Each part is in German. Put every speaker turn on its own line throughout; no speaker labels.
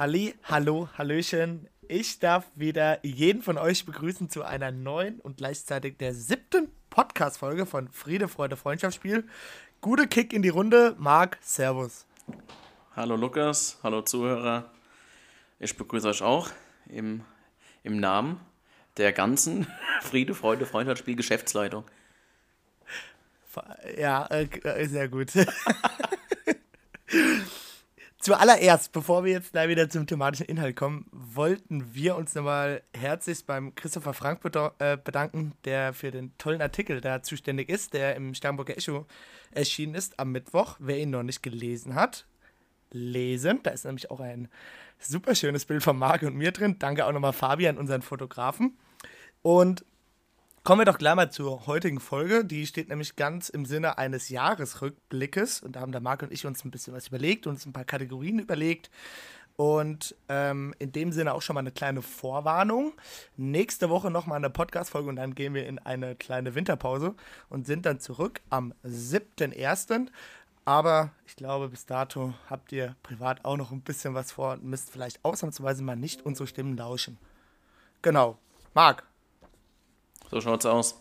Halli, hallo, hallöchen. Ich darf wieder jeden von euch begrüßen zu einer neuen und gleichzeitig der siebten Podcast-Folge von Friede, Freude, Freundschaftsspiel. Gute Kick in die Runde. Marc, Servus.
Hallo Lukas, hallo Zuhörer. Ich begrüße euch auch im, im Namen der ganzen Friede, Freude, Freundschaftsspiel Geschäftsleitung.
Ja, äh, sehr gut. Zuallererst, bevor wir jetzt gleich wieder zum thematischen Inhalt kommen, wollten wir uns nochmal herzlich beim Christopher Frank äh, bedanken, der für den tollen Artikel da zuständig ist, der im Sternburger Echo erschienen ist am Mittwoch. Wer ihn noch nicht gelesen hat, lesen. Da ist nämlich auch ein super schönes Bild von Marc und mir drin. Danke auch nochmal Fabian, unseren Fotografen. Und Kommen wir doch gleich mal zur heutigen Folge. Die steht nämlich ganz im Sinne eines Jahresrückblickes. Und da haben der Marc und ich uns ein bisschen was überlegt uns ein paar Kategorien überlegt. Und ähm, in dem Sinne auch schon mal eine kleine Vorwarnung. Nächste Woche nochmal eine Podcast-Folge und dann gehen wir in eine kleine Winterpause und sind dann zurück am 7.1. Aber ich glaube, bis dato habt ihr privat auch noch ein bisschen was vor und müsst vielleicht ausnahmsweise mal nicht unsere Stimmen lauschen. Genau. Marc,
so schaut's aus.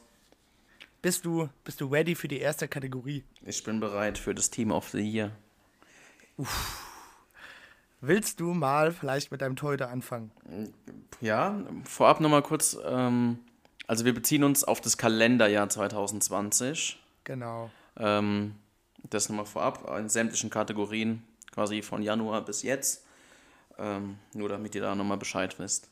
Bist du, bist du ready für die erste Kategorie?
Ich bin bereit für das Team of the Year.
Uff. Willst du mal vielleicht mit deinem Torhüter anfangen?
Ja, vorab nochmal kurz. Ähm, also wir beziehen uns auf das Kalenderjahr 2020.
Genau.
Ähm, das nochmal vorab in sämtlichen Kategorien, quasi von Januar bis jetzt. Ähm, nur damit ihr da nochmal Bescheid wisst.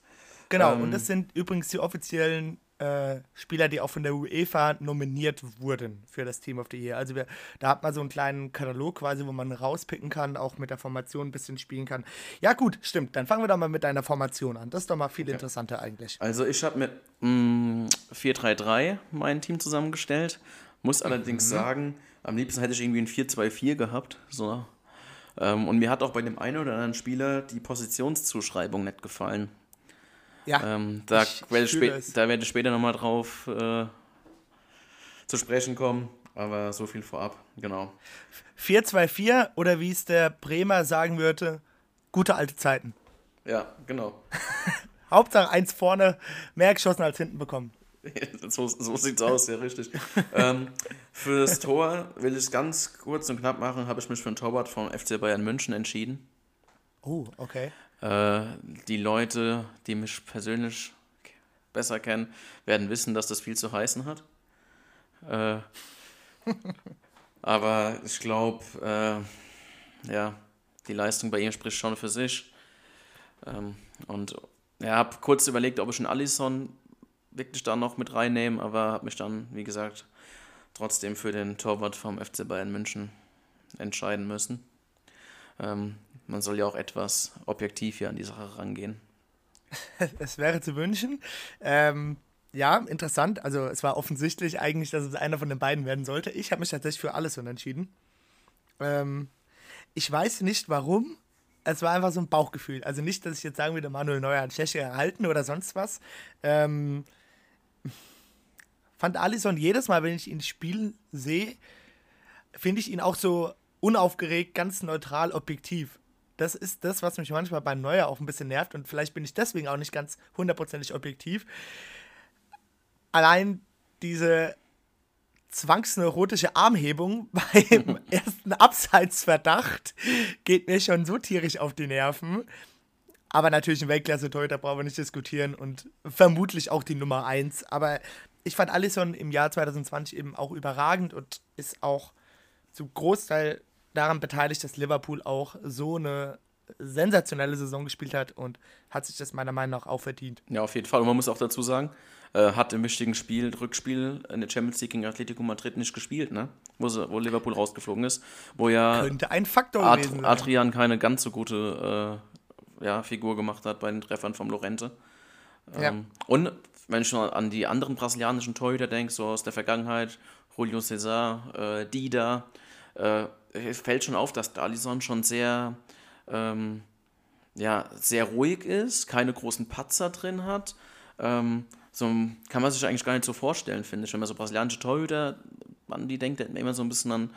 Genau, und ähm, das sind übrigens die offiziellen äh, Spieler, die auch von der UEFA nominiert wurden für das Team of the Year. Also wir, da hat man so einen kleinen Katalog quasi, wo man rauspicken kann, auch mit der Formation ein bisschen spielen kann. Ja gut, stimmt. Dann fangen wir doch mal mit deiner Formation an. Das ist doch mal viel okay. interessanter eigentlich.
Also ich habe mit mm, 4-3-3 mein Team zusammengestellt. Muss allerdings mhm. sagen, am liebsten hätte ich irgendwie ein 4-2-4 gehabt. So. Ähm, und mir hat auch bei dem einen oder anderen Spieler die Positionszuschreibung nicht gefallen. Ja. Ähm, da, ich, werde ich spä da werde ich später nochmal drauf äh, zu sprechen kommen. Aber so viel vorab, genau.
4-2-4 oder wie es der Bremer sagen würde, gute alte Zeiten.
Ja, genau.
Hauptsache eins vorne, mehr geschossen als hinten bekommen.
so, so sieht's aus, ja, richtig. ähm, für das Tor will ich es ganz kurz und knapp machen, habe ich mich für ein Torwart vom FC Bayern München entschieden.
Oh, okay.
Äh, die Leute, die mich persönlich besser kennen, werden wissen, dass das viel zu heißen hat. Äh, aber ich glaube, äh, ja, die Leistung bei ihm spricht schon für sich. Ähm, und ja, habe kurz überlegt, ob ich einen Allison wirklich da noch mit reinnehme, aber habe mich dann, wie gesagt, trotzdem für den Torwart vom FC Bayern München entscheiden müssen. Ähm, man soll ja auch etwas objektiv hier an die Sache rangehen.
Es wäre zu wünschen. Ähm, ja, interessant. Also es war offensichtlich eigentlich, dass es einer von den beiden werden sollte. Ich habe mich tatsächlich für alles entschieden. Ähm, ich weiß nicht warum. Es war einfach so ein Bauchgefühl. Also nicht, dass ich jetzt sagen würde, Manuel Neuer hat Tscheche erhalten oder sonst was. Ähm, fand Alisson jedes Mal, wenn ich ihn spielen sehe, finde ich ihn auch so unaufgeregt, ganz neutral, objektiv. Das ist das, was mich manchmal beim Neuer auch ein bisschen nervt und vielleicht bin ich deswegen auch nicht ganz hundertprozentig objektiv. Allein diese zwangsneurotische Armhebung beim ersten Abseitsverdacht geht mir schon so tierisch auf die Nerven. Aber natürlich ein Weltklasse-Torhüter brauchen wir nicht diskutieren und vermutlich auch die Nummer 1. Aber ich fand Alisson im Jahr 2020 eben auch überragend und ist auch zu Großteil daran beteiligt, dass Liverpool auch so eine sensationelle Saison gespielt hat und hat sich das meiner Meinung nach auch verdient.
Ja, auf jeden Fall. Und man muss auch dazu sagen, äh, hat im wichtigen Spiel, Rückspiel in der Champions League gegen Atletico Madrid nicht gespielt, ne? Wo, sie, wo Liverpool rausgeflogen ist. Wo ja
Könnte ein Faktor
Ad gewesen sein. Adrian keine ganz so gute äh, ja, Figur gemacht hat bei den Treffern vom Lorente. Ähm, ja. Und wenn ich noch an die anderen brasilianischen Torhüter denke, so aus der Vergangenheit, Julio Cesar, äh, Dida, fällt schon auf, dass Dalison schon sehr, ähm, ja, sehr ruhig ist, keine großen Patzer drin hat. Ähm, so kann man sich eigentlich gar nicht so vorstellen, finde ich. Wenn man so brasilianische Torhüter an die denkt, immer so ein bisschen an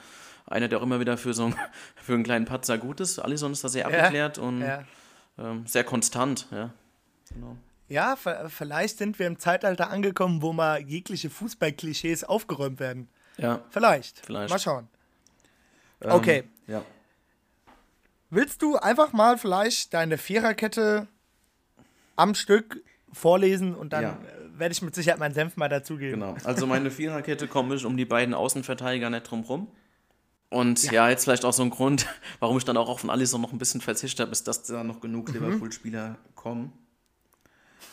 einer, der auch immer wieder für so einen, für einen kleinen Patzer gut ist. Alisson ist da sehr abgeklärt ja, und ja. ähm, sehr konstant, ja.
Genau. Ja, vielleicht sind wir im Zeitalter angekommen, wo mal jegliche Fußballklischees aufgeräumt werden.
Ja.
Vielleicht.
Vielleicht.
Mal schauen. Ähm, okay.
Ja.
Willst du einfach mal vielleicht deine Viererkette am Stück vorlesen und dann ja. werde ich mit Sicherheit meinen Senf mal dazugeben.
Genau. Also meine Viererkette komme ich um die beiden Außenverteidiger nicht drum rum. Und ja. ja. jetzt vielleicht auch so ein Grund, warum ich dann auch auf von Alisson noch ein bisschen verzichtet habe, ist, dass da noch genug mhm. Liverpool-Spieler kommen.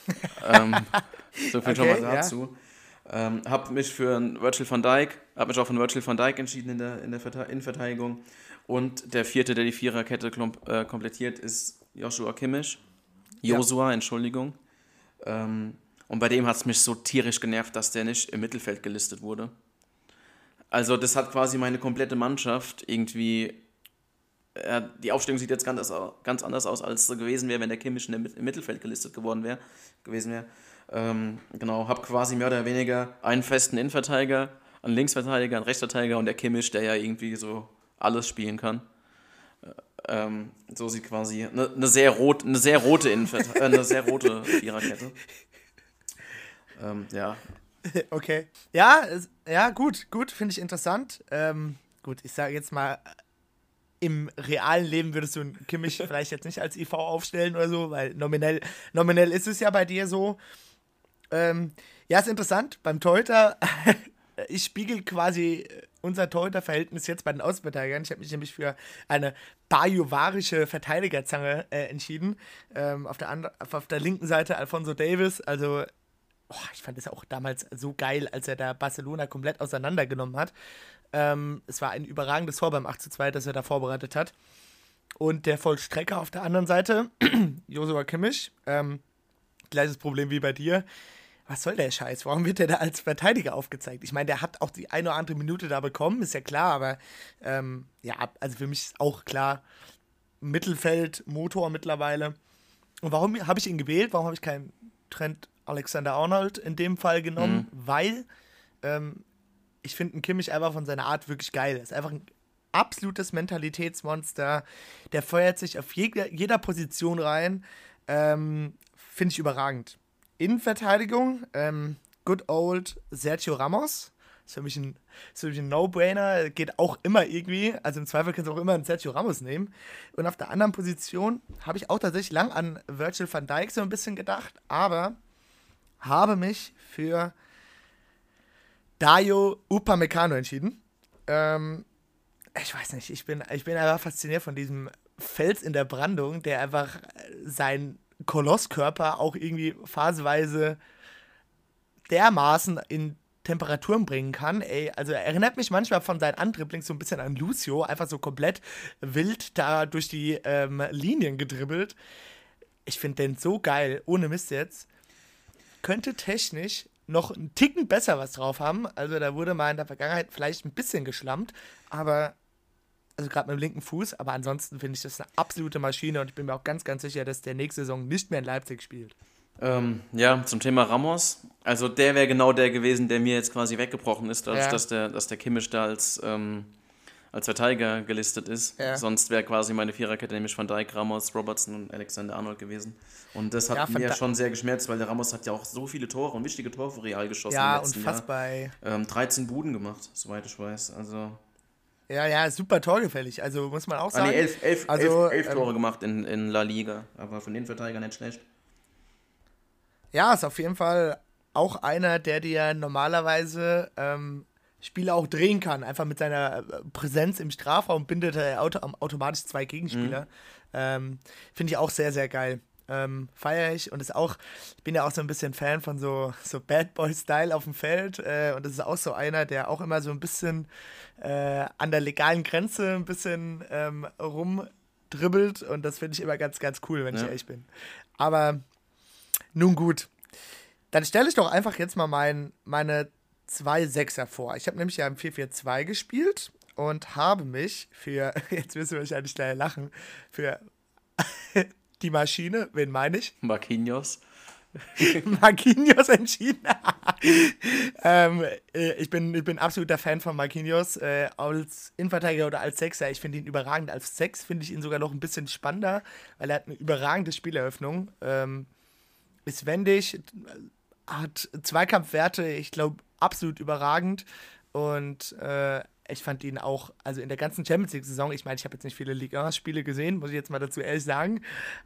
ähm, so viel okay, schon mal dazu. Ja. Ähm, habe mich für Virgil van Dijk, habe mich auch von Virgil van Dijk entschieden in der, in der Innenverteidigung. Und der vierte, der die Viererkette äh, komplettiert, ist Joshua Kimmich. Josua, ja. Entschuldigung. Ähm, und bei dem hat es mich so tierisch genervt, dass der nicht im Mittelfeld gelistet wurde. Also das hat quasi meine komplette Mannschaft irgendwie. Äh, die Aufstellung sieht jetzt ganz, ganz anders aus, als es gewesen wäre, wenn der Kimmich im Mittelfeld gelistet geworden wäre, gewesen wäre. Ähm, genau, habe quasi mehr oder weniger einen festen Innenverteidiger, einen Linksverteidiger, einen Rechtsverteidiger und der Kimmich, der ja irgendwie so alles spielen kann. Äh, ähm, so sieht quasi eine, eine, sehr rot, eine sehr rote Innenvert äh, eine sehr rote Viererkette. Ähm, ja.
Okay. Ja, ja, gut, gut, finde ich interessant. Ähm, gut, ich sage jetzt mal, im realen Leben würdest du Kimmich vielleicht jetzt nicht als IV aufstellen oder so, weil nominell, nominell ist es ja bei dir so. Ähm, ja, ist interessant. Beim Torhüter, ich spiegel quasi unser Torhüter-Verhältnis jetzt bei den Außenverteidigern. Ich habe mich nämlich für eine bajuwarische Verteidigerzange äh, entschieden. Ähm, auf, der auf der linken Seite Alfonso Davis, also oh, ich fand es auch damals so geil, als er da Barcelona komplett auseinandergenommen hat. Ähm, es war ein überragendes Tor beim 8 zu 2, das er da vorbereitet hat. Und der Vollstrecker auf der anderen Seite, Josua Kimmich, ähm, gleiches Problem wie bei dir was soll der Scheiß? Warum wird der da als Verteidiger aufgezeigt? Ich meine, der hat auch die eine oder andere Minute da bekommen, ist ja klar, aber ähm, ja, also für mich ist auch klar, Mittelfeld, Motor mittlerweile. Und warum habe ich ihn gewählt? Warum habe ich keinen Trent Alexander Arnold in dem Fall genommen? Mhm. Weil ähm, ich finde Kimmich einfach von seiner Art wirklich geil. Er ist einfach ein absolutes Mentalitätsmonster. Der feuert sich auf jeder, jeder Position rein. Ähm, finde ich überragend. Innenverteidigung, ähm, good old Sergio Ramos. Ist für mich ein, ein No-Brainer. Geht auch immer irgendwie. Also im Zweifel kannst du auch immer einen Sergio Ramos nehmen. Und auf der anderen Position habe ich auch tatsächlich lang an Virgil van Dijk so ein bisschen gedacht, aber habe mich für Dayo Upamecano entschieden. Ähm, ich weiß nicht, ich bin, ich bin einfach fasziniert von diesem Fels in der Brandung, der einfach sein Kolosskörper auch irgendwie phasenweise dermaßen in Temperaturen bringen kann. Ey, also er erinnert mich manchmal von seinen Andribblings so ein bisschen an Lucio, einfach so komplett wild da durch die ähm, Linien gedribbelt. Ich finde den so geil, ohne Mist jetzt. Könnte technisch noch einen Ticken besser was drauf haben. Also da wurde mal in der Vergangenheit vielleicht ein bisschen geschlammt, aber also gerade mit dem linken Fuß, aber ansonsten finde ich das eine absolute Maschine und ich bin mir auch ganz, ganz sicher, dass der nächste Saison nicht mehr in Leipzig spielt.
Ähm, ja, zum Thema Ramos. Also der wäre genau der gewesen, der mir jetzt quasi weggebrochen ist, dadurch, ja. dass, der, dass der Kimmich da als, ähm, als Verteidiger gelistet ist. Ja. Sonst wäre quasi meine Viererkette nämlich Van Dijk, Ramos, Robertson und Alexander Arnold gewesen. Und das hat ja, mir schon sehr geschmerzt, weil der Ramos hat ja auch so viele Tore und wichtige Tore für Real geschossen
ja, letzten unfassbar.
Jahr. Ähm, 13 Buden gemacht, soweit ich weiß. Also
ja, ja, super torgefällig. Also muss man auch sagen. Ah, nee,
elf, elf, also, elf, elf Tore ähm, gemacht in, in La Liga. Aber von den Verteidigern nicht schlecht.
Ja, ist auf jeden Fall auch einer, der dir normalerweise ähm, Spiele auch drehen kann. Einfach mit seiner äh, Präsenz im Strafraum bindet er auto automatisch zwei Gegenspieler. Mhm. Ähm, Finde ich auch sehr, sehr geil ähm, feiere ich und ist auch, ich bin ja auch so ein bisschen Fan von so, so Bad Boy-Style auf dem Feld äh, und das ist auch so einer, der auch immer so ein bisschen äh, an der legalen Grenze ein bisschen ähm, rumdribbelt und das finde ich immer ganz, ganz cool, wenn ja. ich ehrlich bin. Aber nun gut, dann stelle ich doch einfach jetzt mal mein, meine zwei Sechser vor. Ich habe nämlich ja im 4-4-2 gespielt und habe mich für, jetzt wirst du wahrscheinlich gleich lachen, für die Maschine, wen meine ich?
Marquinhos.
Marquinhos entschieden. ähm, äh, ich, bin, ich bin absoluter Fan von Marquinhos äh, als Innenverteidiger oder als Sechser. Ich finde ihn überragend. Als Sechs finde ich ihn sogar noch ein bisschen spannender, weil er hat eine überragende Spieleröffnung. Ähm, ist wendig, hat Zweikampfwerte, ich glaube, absolut überragend. Und äh, ich fand ihn auch, also in der ganzen Champions League-Saison, ich meine, ich habe jetzt nicht viele Ligue 1-Spiele gesehen, muss ich jetzt mal dazu ehrlich sagen,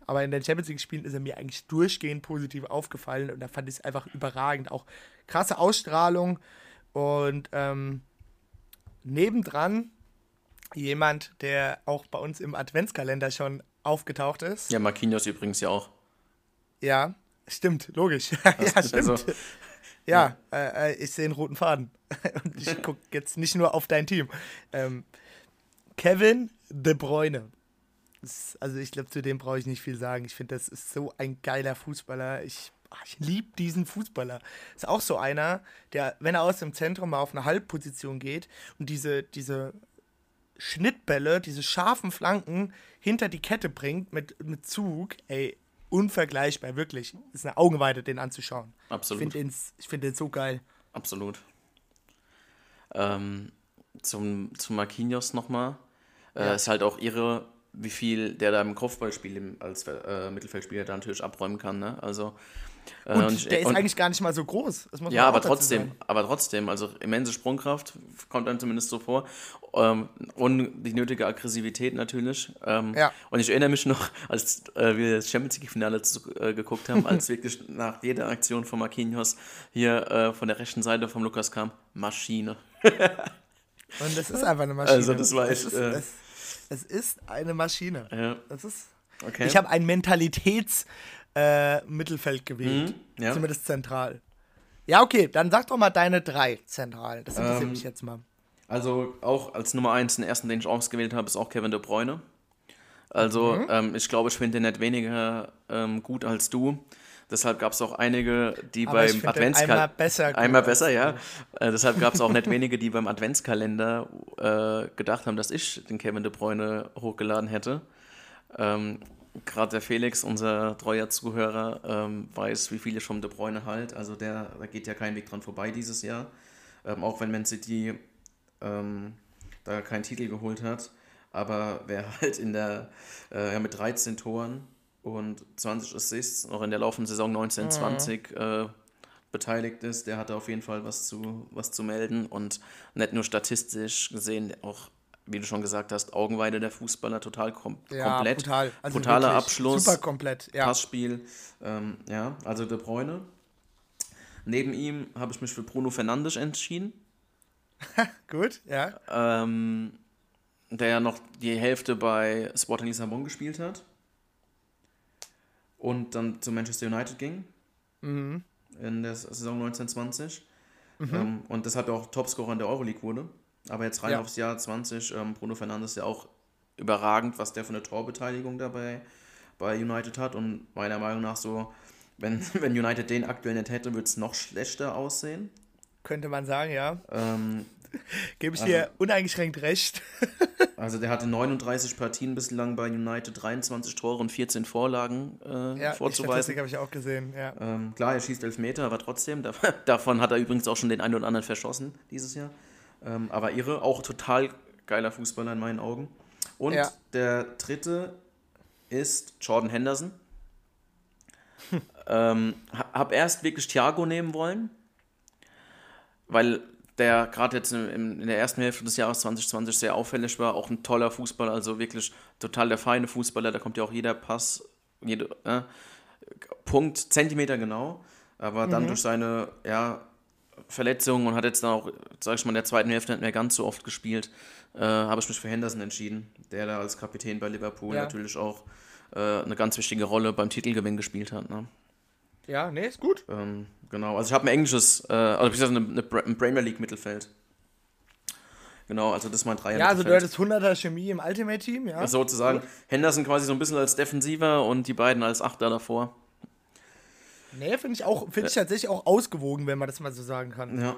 aber in den Champions League-Spielen ist er mir eigentlich durchgehend positiv aufgefallen und da fand ich es einfach überragend. Auch krasse Ausstrahlung und ähm, nebendran jemand, der auch bei uns im Adventskalender schon aufgetaucht ist.
Ja, Marquinhos übrigens ja auch.
Ja, stimmt, logisch. ja, stimmt. Also, ja, äh, äh, ich sehe einen roten Faden. Und ich gucke jetzt nicht nur auf dein Team. Ähm, Kevin De Bruyne. Das, also ich glaube, zu dem brauche ich nicht viel sagen. Ich finde, das ist so ein geiler Fußballer. Ich, ich liebe diesen Fußballer. Ist auch so einer, der, wenn er aus dem Zentrum mal auf eine Halbposition geht und diese, diese Schnittbälle, diese scharfen Flanken hinter die Kette bringt mit, mit Zug, ey, unvergleichbar, wirklich. Ist eine Augenweide, den anzuschauen.
Absolut.
Ich finde den, find den so geil.
Absolut. Ähm, zum, zum Marquinhos nochmal. Äh, ja. Ist halt auch irre, wie viel der da im Kopfballspiel als äh, Mittelfeldspieler da natürlich abräumen kann. Ne? Also
und, und, der ist und, eigentlich gar nicht mal so groß.
ja, aber trotzdem, aber trotzdem, also immense Sprungkraft kommt dann zumindest so vor. Ähm, und die nötige Aggressivität natürlich. Ähm, ja. Und ich erinnere mich noch, als äh, wir das Champions League-Finale äh, geguckt haben, als wirklich nach jeder Aktion von Marquinhos hier äh, von der rechten Seite vom Lukas kam, Maschine.
und das ist einfach eine Maschine.
Also das war
echt... Es ist, äh, es, es ist eine Maschine. Ja. Das ist... Okay. Ich habe ein Mentalitäts- äh, gewählt. Mhm, ja. Zumindest zentral. Ja, okay, dann sag doch mal deine drei Zentralen. Das interessiert ähm, mich jetzt mal.
Also auch als Nummer eins, den ersten, den ich ausgewählt habe, ist auch Kevin De Bruyne. Also mhm. ähm, ich glaube, ich finde den nicht weniger ähm, gut als du. Deshalb gab es auch einige, die Aber beim Adventskalender. Einmal
besser.
Einmal besser, ja. Äh, deshalb gab es auch nicht wenige, die beim Adventskalender äh, gedacht haben, dass ich den Kevin De Bruyne hochgeladen hätte. Ähm, gerade der Felix, unser treuer Zuhörer, ähm, weiß, wie viel ich vom De Bruyne halt. Also der, da geht ja kein Weg dran vorbei dieses Jahr. Ähm, auch wenn Man City ähm, da keinen Titel geholt hat. Aber wer halt in der, äh, ja, mit 13 Toren und 20 Assists noch in der laufenden Saison 1920 mhm. äh, beteiligt ist, der hatte auf jeden Fall was zu, was zu melden und nicht nur statistisch gesehen, auch wie du schon gesagt hast, Augenweide der Fußballer total kom ja, komplett. Brutal. Also Brutaler Abschluss.
Super komplett, ja.
Passspiel. Ähm, ja, also De Bruyne. Neben ihm habe ich mich für Bruno Fernandes entschieden.
Gut, ja.
Ähm, der ja noch die Hälfte bei Sporting Lissabon gespielt hat. Und dann zu Manchester United ging. Mhm. In der Saison 1920. Mhm. Ähm, und deshalb auch Topscorer in der Euroleague wurde. Aber jetzt rein ja. aufs Jahr 20, ähm, Bruno Fernandes ja auch überragend, was der für eine Torbeteiligung dabei bei United hat. Und meiner Meinung nach so, wenn, wenn United den aktuell nicht hätte, würde es noch schlechter aussehen.
Könnte man sagen, ja. Ähm, Gebe ich also, dir uneingeschränkt recht.
also der hatte 39 Partien bislang bei United, 23 Tore und 14 Vorlagen äh, ja, vorzuweisen.
Ja, habe ich auch gesehen, ja.
Ähm, klar, er schießt Elfmeter, aber trotzdem, davon hat er übrigens auch schon den einen oder anderen verschossen dieses Jahr. Ähm, aber ihre auch total geiler Fußballer in meinen Augen. Und ja. der dritte ist Jordan Henderson. ähm, hab erst wirklich Thiago nehmen wollen, weil der gerade jetzt in, in, der ersten Hälfte des Jahres 2020 sehr auffällig war, auch ein toller Fußballer, also wirklich total der feine Fußballer, da kommt ja auch jeder Pass, jede, äh, Punkt, Zentimeter genau, aber dann mhm. durch seine ja, Verletzungen und hat jetzt dann auch, sag ich mal, in der zweiten Hälfte nicht mehr ganz so oft gespielt, äh, habe ich mich für Henderson entschieden, der da als Kapitän bei Liverpool ja. natürlich auch äh, eine ganz wichtige Rolle beim Titelgewinn gespielt hat. Ne?
Ja, nee, ist gut.
Ähm, genau, also ich habe ein englisches, äh, also eine, eine, ein Premier League Mittelfeld. Genau, also das ist mein Dreier.
Ja, also du hattest 100er Chemie im Ultimate Team, ja.
sozusagen. Gut. Henderson quasi so ein bisschen als Defensiver und die beiden als Achter davor.
Nee, finde ich auch, finde ich tatsächlich auch ausgewogen, wenn man das mal so sagen kann.
Ja.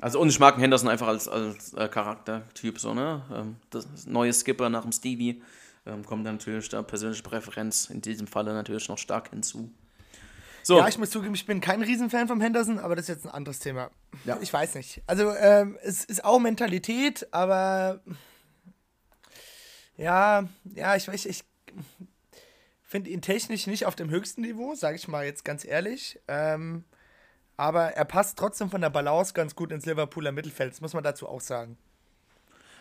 Also und ich mag Henderson einfach als, als äh, Charaktertyp so, ne? Ähm, das neue Skipper nach dem Stevie ähm, kommt natürlich da persönliche Präferenz in diesem Falle natürlich noch stark hinzu.
So. Ja, ich muss zugeben, ich bin kein Riesenfan vom Henderson, aber das ist jetzt ein anderes Thema. Ja. Ich weiß nicht. Also, ähm, es ist auch Mentalität, aber ja, ja, ich weiß, ich finde ihn technisch nicht auf dem höchsten Niveau, sage ich mal jetzt ganz ehrlich. Ähm, aber er passt trotzdem von der Balance ganz gut ins Liverpooler Mittelfeld, das muss man dazu auch sagen.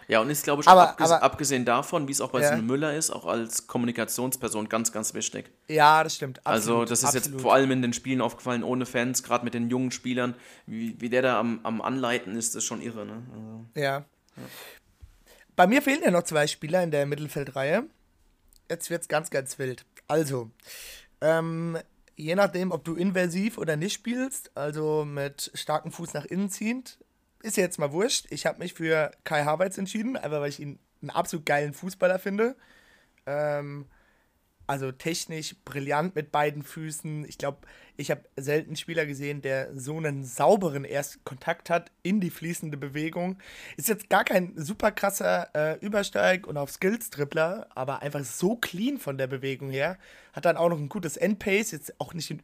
Ja, und ist, glaube ich, aber, abges aber, abgesehen davon, wie es auch bei ja. Müller ist, auch als Kommunikationsperson ganz, ganz wichtig.
Ja, das stimmt.
Absolut, also, das ist absolut. jetzt vor allem in den Spielen aufgefallen, ohne Fans, gerade mit den jungen Spielern, wie, wie der da am, am Anleiten ist, ist schon irre. Ne? Also,
ja. ja. Bei mir fehlen ja noch zwei Spieler in der Mittelfeldreihe. Jetzt wird es ganz, ganz wild. Also, ähm, je nachdem, ob du inversiv oder nicht spielst, also mit starkem Fuß nach innen ziehend, ist jetzt mal wurscht. Ich habe mich für Kai Havertz entschieden, einfach weil ich ihn einen absolut geilen Fußballer finde. Ähm, also technisch brillant mit beiden Füßen. Ich glaube, ich habe selten Spieler gesehen, der so einen sauberen Erstkontakt hat in die fließende Bewegung. Ist jetzt gar kein super krasser äh, Übersteig und auf Skills-Dribbler, aber einfach so clean von der Bewegung her. Hat dann auch noch ein gutes Endpace, jetzt auch nicht ein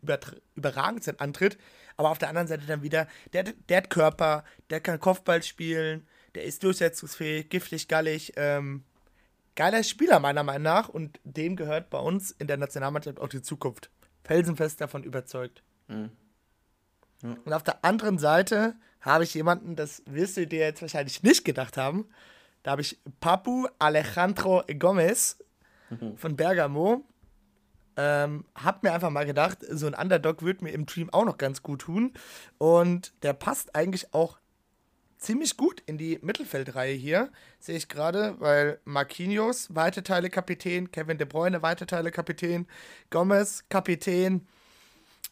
überragendsten Antritt, aber auf der anderen Seite dann wieder, der, der hat Körper, der kann Kopfball spielen, der ist durchsetzungsfähig, giftig, gallig. Ähm, geiler Spieler meiner Meinung nach und dem gehört bei uns in der Nationalmannschaft auch die Zukunft. Felsenfest davon überzeugt. Mhm. Ja. Und auf der anderen Seite habe ich jemanden, das wirst du dir jetzt wahrscheinlich nicht gedacht haben. Da habe ich Papu Alejandro Gomez mhm. von Bergamo. Ähm, hab mir einfach mal gedacht, so ein Underdog würde mir im Dream auch noch ganz gut tun. Und der passt eigentlich auch ziemlich gut in die Mittelfeldreihe hier, sehe ich gerade, weil Marquinhos, weite Teile Kapitän, Kevin De Bruyne, weite Teile Kapitän, Gomez, Kapitän.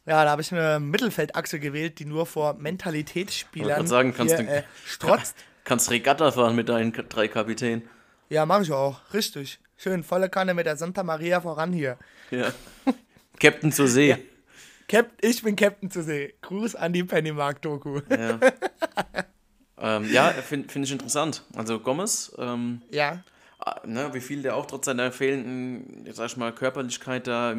Ja, da habe ich eine Mittelfeldachse gewählt, die nur vor Mentalitätsspielern
sagen, kannst hier, du, äh, strotzt. Kannst Regatta fahren mit deinen drei Kapitänen.
Ja, mache ich auch. Richtig. Schön, volle Kanne mit der Santa Maria voran hier.
Ja. Captain zur See. Ja.
Cap ich bin Captain zur See. Gruß an die Pennymark-Doku. Ja.
Ähm, ja, finde find ich interessant. Also Gomez, ähm,
ja.
Ah, ne, wie viel der auch trotz seiner fehlenden, sag ich mal, Körperlichkeit da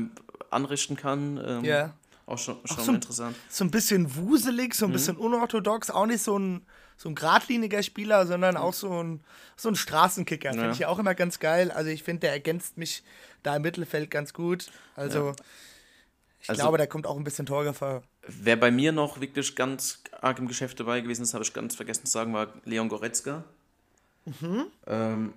anrichten kann. Ähm,
ja.
Auch schon, schon
so,
interessant.
So ein bisschen wuselig, so ein mhm. bisschen unorthodox, auch nicht so ein, so ein geradliniger Spieler, sondern auch so ein, so ein Straßenkicker. Finde ja. ich ja auch immer ganz geil. Also ich finde, der ergänzt mich da im Mittelfeld ganz gut. Also ja. Ich also, glaube, da kommt auch ein bisschen Torgefahr.
Wer bei mir noch wirklich ganz arg im Geschäft dabei gewesen ist, habe ich ganz vergessen zu sagen, war Leon Goretzka. Mhm. Ähm,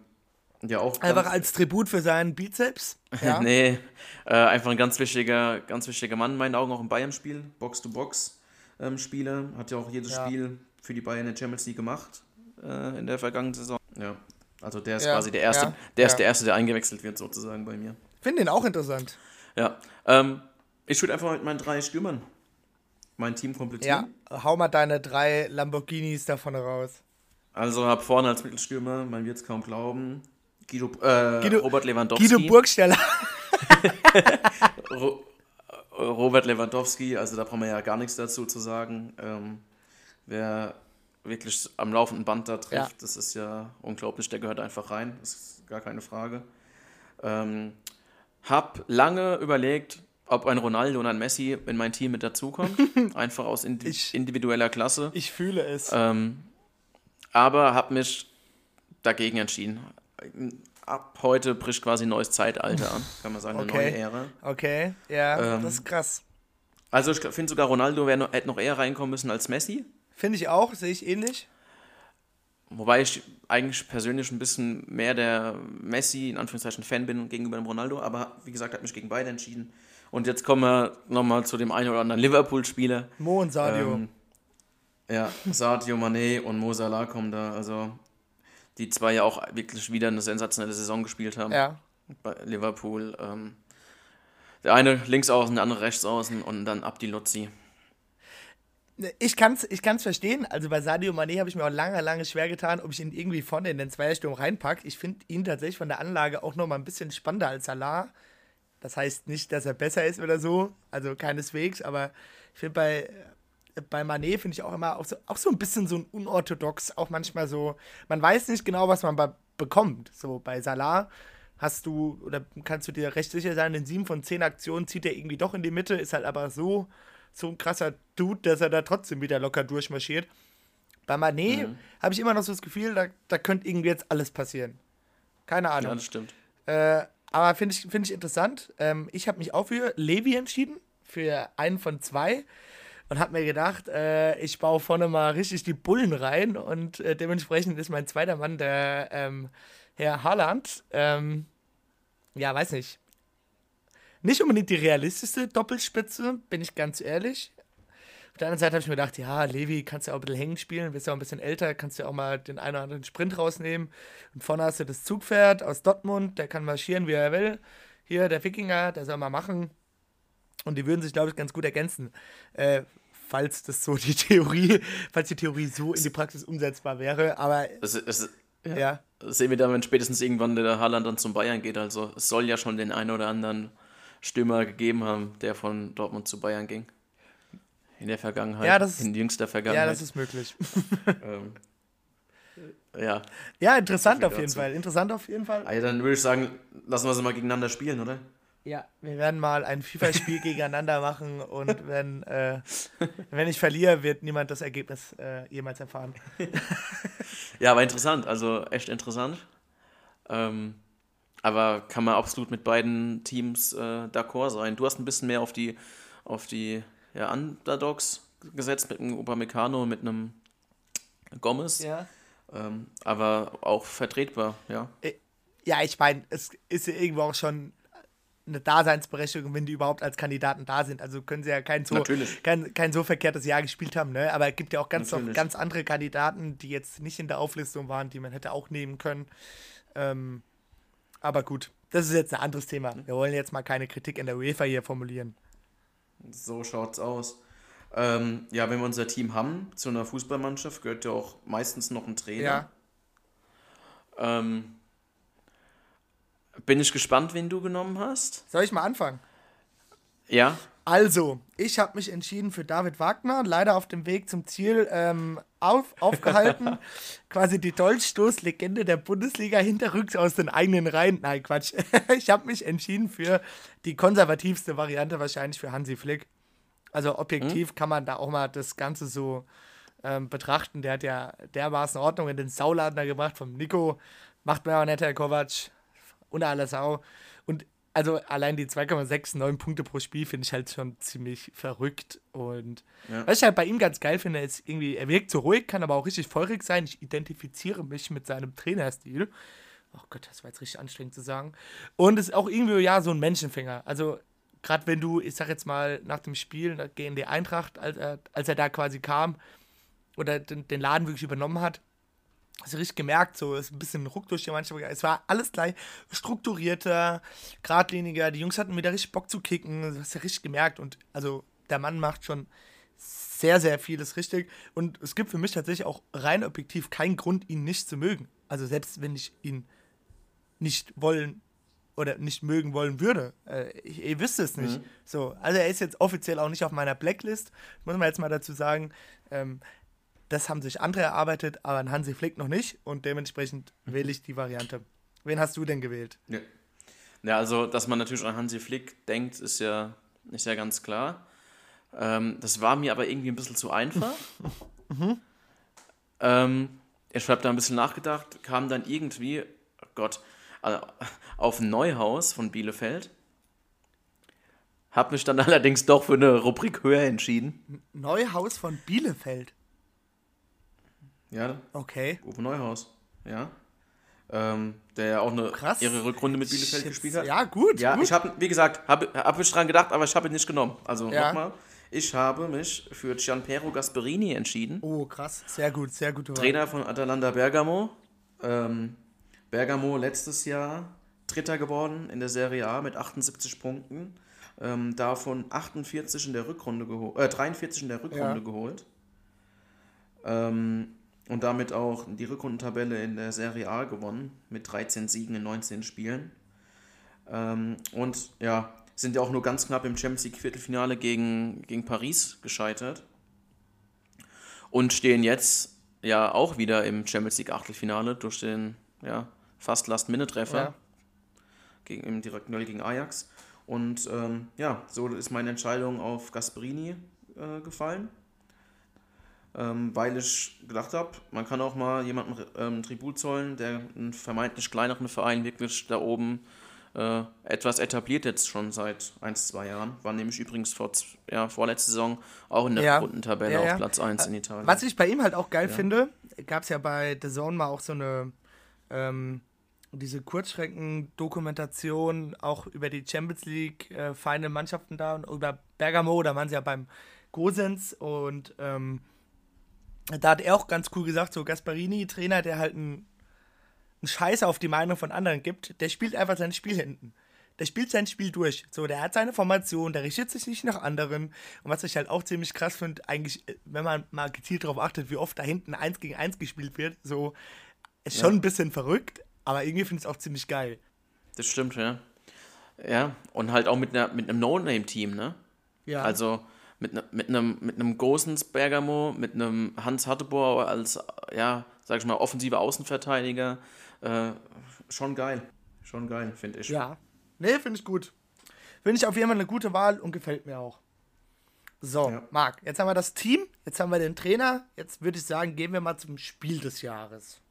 ja, auch
einfach als Tribut für seinen Bizeps. Ja.
nee, äh, einfach ein ganz wichtiger, ganz wichtiger Mann in meinen Augen auch im Bayern-Spiel, Box-to-Box-Spieler. Ähm, Hat ja auch jedes ja. Spiel für die Bayern in der Champions League gemacht äh, in der vergangenen Saison. Ja, also der ist ja. quasi der erste, der ist der erste, der eingewechselt wird sozusagen bei mir.
Finde den auch interessant.
Ja, ähm, ich würde einfach mit meinen drei Stürmern mein Team komplettieren.
Ja, hau mal deine drei Lamborghinis davon raus.
Also hab vorne als Mittelstürmer, man wird es kaum glauben, Guido, äh, Guido, Robert Lewandowski.
Guido Burgsteller.
Robert Lewandowski, also da brauchen wir ja gar nichts dazu zu sagen. Ähm, wer wirklich am laufenden Band da trifft, ja. das ist ja unglaublich, der gehört einfach rein, das ist gar keine Frage. Ähm, hab lange überlegt, ob ein Ronaldo und ein Messi in mein Team mit dazukommt. Einfach aus indi ich, individueller Klasse.
Ich fühle es.
Ähm, aber habe mich dagegen entschieden. Ab heute bricht quasi ein neues Zeitalter an, kann man sagen, eine
okay.
neue Ära.
Okay, ja, ähm, das ist krass.
Also ich finde sogar Ronaldo noch, hätte noch eher reinkommen müssen als Messi.
Finde ich auch, sehe ich ähnlich.
Wobei ich eigentlich persönlich ein bisschen mehr der Messi, in Anführungszeichen, Fan bin gegenüber dem Ronaldo, aber wie gesagt, habe mich gegen beide entschieden. Und jetzt kommen wir nochmal zu dem einen oder anderen Liverpool-Spieler.
Mo und Sadio. Ähm,
ja, Sadio Mané und Mo Salah kommen da. Also die zwei ja auch wirklich wieder eine sensationelle Saison gespielt haben.
Ja.
Bei Liverpool. Ähm, der eine links außen, der andere rechts außen und dann Abdi Lutzi.
Ich kann es ich kann's verstehen. Also bei Sadio Mané habe ich mir auch lange, lange schwer getan, ob ich ihn irgendwie vorne in den Zweiersturm reinpacke. Ich finde ihn tatsächlich von der Anlage auch nochmal ein bisschen spannender als Salah. Das heißt nicht, dass er besser ist oder so, also keineswegs, aber ich finde bei, bei Manet finde ich auch immer auch so, auch so ein bisschen so ein unorthodox, auch manchmal so, man weiß nicht genau, was man bekommt. So bei Salah hast du, oder kannst du dir recht sicher sein, in sieben von zehn Aktionen zieht er irgendwie doch in die Mitte, ist halt aber so, so ein krasser Dude, dass er da trotzdem wieder locker durchmarschiert. Bei Mané mhm. habe ich immer noch so das Gefühl, da, da könnte irgendwie jetzt alles passieren. Keine Ahnung. Ja,
das stimmt.
Äh, aber finde ich, find ich interessant. Ähm, ich habe mich auch für Levi entschieden, für einen von zwei. Und habe mir gedacht, äh, ich baue vorne mal richtig die Bullen rein. Und äh, dementsprechend ist mein zweiter Mann der ähm, Herr Haaland. Ähm, ja, weiß nicht. Nicht unbedingt die realistischste Doppelspitze, bin ich ganz ehrlich. Auf der anderen Seite habe ich mir gedacht, ja, Levi, kannst du ja auch ein bisschen hängen spielen, bist ja auch ein bisschen älter, kannst du ja auch mal den einen oder anderen Sprint rausnehmen. Und vorne hast du das Zugpferd aus Dortmund, der kann marschieren, wie er will. Hier, der Wikinger, der soll mal machen. Und die würden sich, glaube ich, ganz gut ergänzen. Äh, falls das so die Theorie, falls die Theorie so in die Praxis umsetzbar wäre. Aber
es, es, ja. ja. Das sehen wir dann, wenn spätestens irgendwann der Haaland dann zum Bayern geht. Also es soll ja schon den einen oder anderen Stürmer gegeben haben, der von Dortmund zu Bayern ging. In der Vergangenheit.
Ja, das,
in jüngster Vergangenheit.
Ja, das ist möglich.
ähm, ja.
Ja, interessant auf jeden dazu. Fall. Interessant auf jeden Fall.
Also dann würde ich sagen, lassen wir sie mal gegeneinander spielen, oder?
Ja, wir werden mal ein FIFA-Spiel gegeneinander machen und wenn, äh, wenn ich verliere, wird niemand das Ergebnis äh, jemals erfahren.
ja, aber interessant, also echt interessant. Ähm, aber kann man absolut mit beiden Teams äh, d'accord sein. Du hast ein bisschen mehr auf die, auf die ja, Underdogs gesetzt mit einem Upamecano, mit einem Gomez.
Ja.
Ähm, aber auch vertretbar, ja.
Äh, ja, ich meine, es ist ja irgendwo auch schon eine Daseinsberechtigung, wenn die überhaupt als Kandidaten da sind. Also können sie ja kein so, kein, kein so verkehrtes Jahr gespielt haben, ne? Aber es gibt ja auch ganz, noch, ganz andere Kandidaten, die jetzt nicht in der Auflistung waren, die man hätte auch nehmen können. Ähm, aber gut, das ist jetzt ein anderes Thema. Wir wollen jetzt mal keine Kritik in der UEFA hier formulieren.
So schaut's aus. Ähm, ja, wenn wir unser Team haben, zu einer Fußballmannschaft gehört ja auch meistens noch ein Trainer. Ja. Ähm, bin ich gespannt, wen du genommen hast.
Soll ich mal anfangen?
Ja.
Also, ich habe mich entschieden für David Wagner, leider auf dem Weg zum Ziel ähm, auf, aufgehalten. Quasi die Dolchstoßlegende der Bundesliga hinterrücks aus den eigenen Reihen. Nein, Quatsch. ich habe mich entschieden für die konservativste Variante, wahrscheinlich für Hansi Flick. Also objektiv hm? kann man da auch mal das Ganze so ähm, betrachten. Der hat ja dermaßen Ordnung in den Sauladen gebracht vom Nico. Macht mir aber Herr Kovac. Unter aller Sau. Und also allein die 2,69 Punkte pro Spiel finde ich halt schon ziemlich verrückt. Und ja. was ich halt bei ihm ganz geil finde, ist irgendwie, er wirkt so ruhig, kann aber auch richtig feurig sein. Ich identifiziere mich mit seinem Trainerstil. Oh Gott, das war jetzt richtig anstrengend zu sagen. Und ist auch irgendwie, ja, so ein Menschenfänger. Also, gerade wenn du, ich sag jetzt mal, nach dem Spiel gegen die Eintracht, als er, als er da quasi kam oder den, den Laden wirklich übernommen hat, hast du richtig gemerkt, so ist ein bisschen Ruck durch die Mannschaft. Es war alles gleich strukturierter, geradliniger. Die Jungs hatten wieder richtig Bock zu kicken. Das hast du richtig gemerkt. Und also der Mann macht schon sehr, sehr vieles richtig. Und es gibt für mich tatsächlich auch rein objektiv keinen Grund, ihn nicht zu mögen. Also selbst wenn ich ihn nicht wollen oder nicht mögen wollen würde. Äh, ich, ihr wisst es nicht. Mhm. So, also er ist jetzt offiziell auch nicht auf meiner Blacklist. Muss man jetzt mal dazu sagen. Ähm, das haben sich andere erarbeitet, aber ein Hansi Flick noch nicht und dementsprechend mhm. wähle ich die Variante. Wen hast du denn gewählt?
Ja. ja, also, dass man natürlich an Hansi Flick denkt, ist ja, ist ja ganz klar. Ähm, das war mir aber irgendwie ein bisschen zu einfach. mhm. ähm, ich habe da ein bisschen nachgedacht, kam dann irgendwie, oh Gott, also auf Neuhaus von Bielefeld. Habe mich dann allerdings doch für eine Rubrik höher entschieden.
Neuhaus von Bielefeld?
Ja.
Okay.
Uwe Neuhaus. Ja. Ähm, der ja auch eine
Krass.
ihre Rückrunde mit Bielefeld
Jetzt,
gespielt hat.
Ja, gut.
Ja,
gut.
ich habe, wie gesagt, habe hab ich dran gedacht, aber ich habe ihn nicht genommen. Also ja. nochmal. Ich habe mich für Gianpero Gasperini entschieden.
Oh, krass. Sehr gut, sehr gut.
Trainer von Atalanta Bergamo. Ähm, Bergamo letztes Jahr Dritter geworden in der Serie A mit 78 Punkten. Ähm, davon 48 in der Rückrunde geholt, äh, 43 in der Rückrunde ja. geholt. Ähm, und damit auch die Rückrundentabelle in der Serie A gewonnen mit 13 Siegen in 19 Spielen. Ähm, und ja, sind ja auch nur ganz knapp im Champions League Viertelfinale gegen, gegen Paris gescheitert. Und stehen jetzt ja auch wieder im Champions League Achtelfinale durch den ja, fast Last-Minute-Treffer. gegen, im direkten Duell gegen Ajax. Und ähm, ja, so ist meine Entscheidung auf Gasperini äh, gefallen. Ähm, weil ich gedacht habe, man kann auch mal jemanden ähm, Tribut zollen, der einen vermeintlich kleineren Verein wirklich da oben äh, etwas etabliert jetzt schon seit ein, zwei Jahren. War nämlich übrigens vor, ja, vorletzte Saison auch in der ja. Rundentabelle ja, ja. auf Platz 1 in Italien.
Was ich bei ihm halt auch geil finde, gab es ja bei The Zone mal auch so eine ähm, diese Kurzstrecken-Dokumentation auch über die Champions League äh, feine Mannschaften da und über Bergamo, da waren sie ja beim Gosens und ähm, da hat er auch ganz cool gesagt, so Gasparini, Trainer, der halt einen, einen Scheiß auf die Meinung von anderen gibt, der spielt einfach sein Spiel hinten. Der spielt sein Spiel durch. So, der hat seine Formation, der richtet sich nicht nach anderen. Und was ich halt auch ziemlich krass finde, eigentlich, äh, wenn man mal gezielt darauf achtet, wie oft da hinten 1 gegen 1 gespielt wird, so, ist schon ja. ein bisschen verrückt, aber irgendwie finde ich es auch ziemlich geil.
Das stimmt, ja. Ja, und halt auch mit, einer, mit einem No-Name-Team, ne? Ja. Also, mit, ne, mit einem, mit einem Gosens Bergamo, mit einem Hans Hatteboer als, ja, sag ich mal, offensiver Außenverteidiger. Äh, schon geil. Schon geil, finde ich.
Ja. Nee, finde ich gut. Finde ich auf jeden Fall eine gute Wahl und gefällt mir auch. So, ja. Marc, jetzt haben wir das Team, jetzt haben wir den Trainer. Jetzt würde ich sagen, gehen wir mal zum Spiel des Jahres.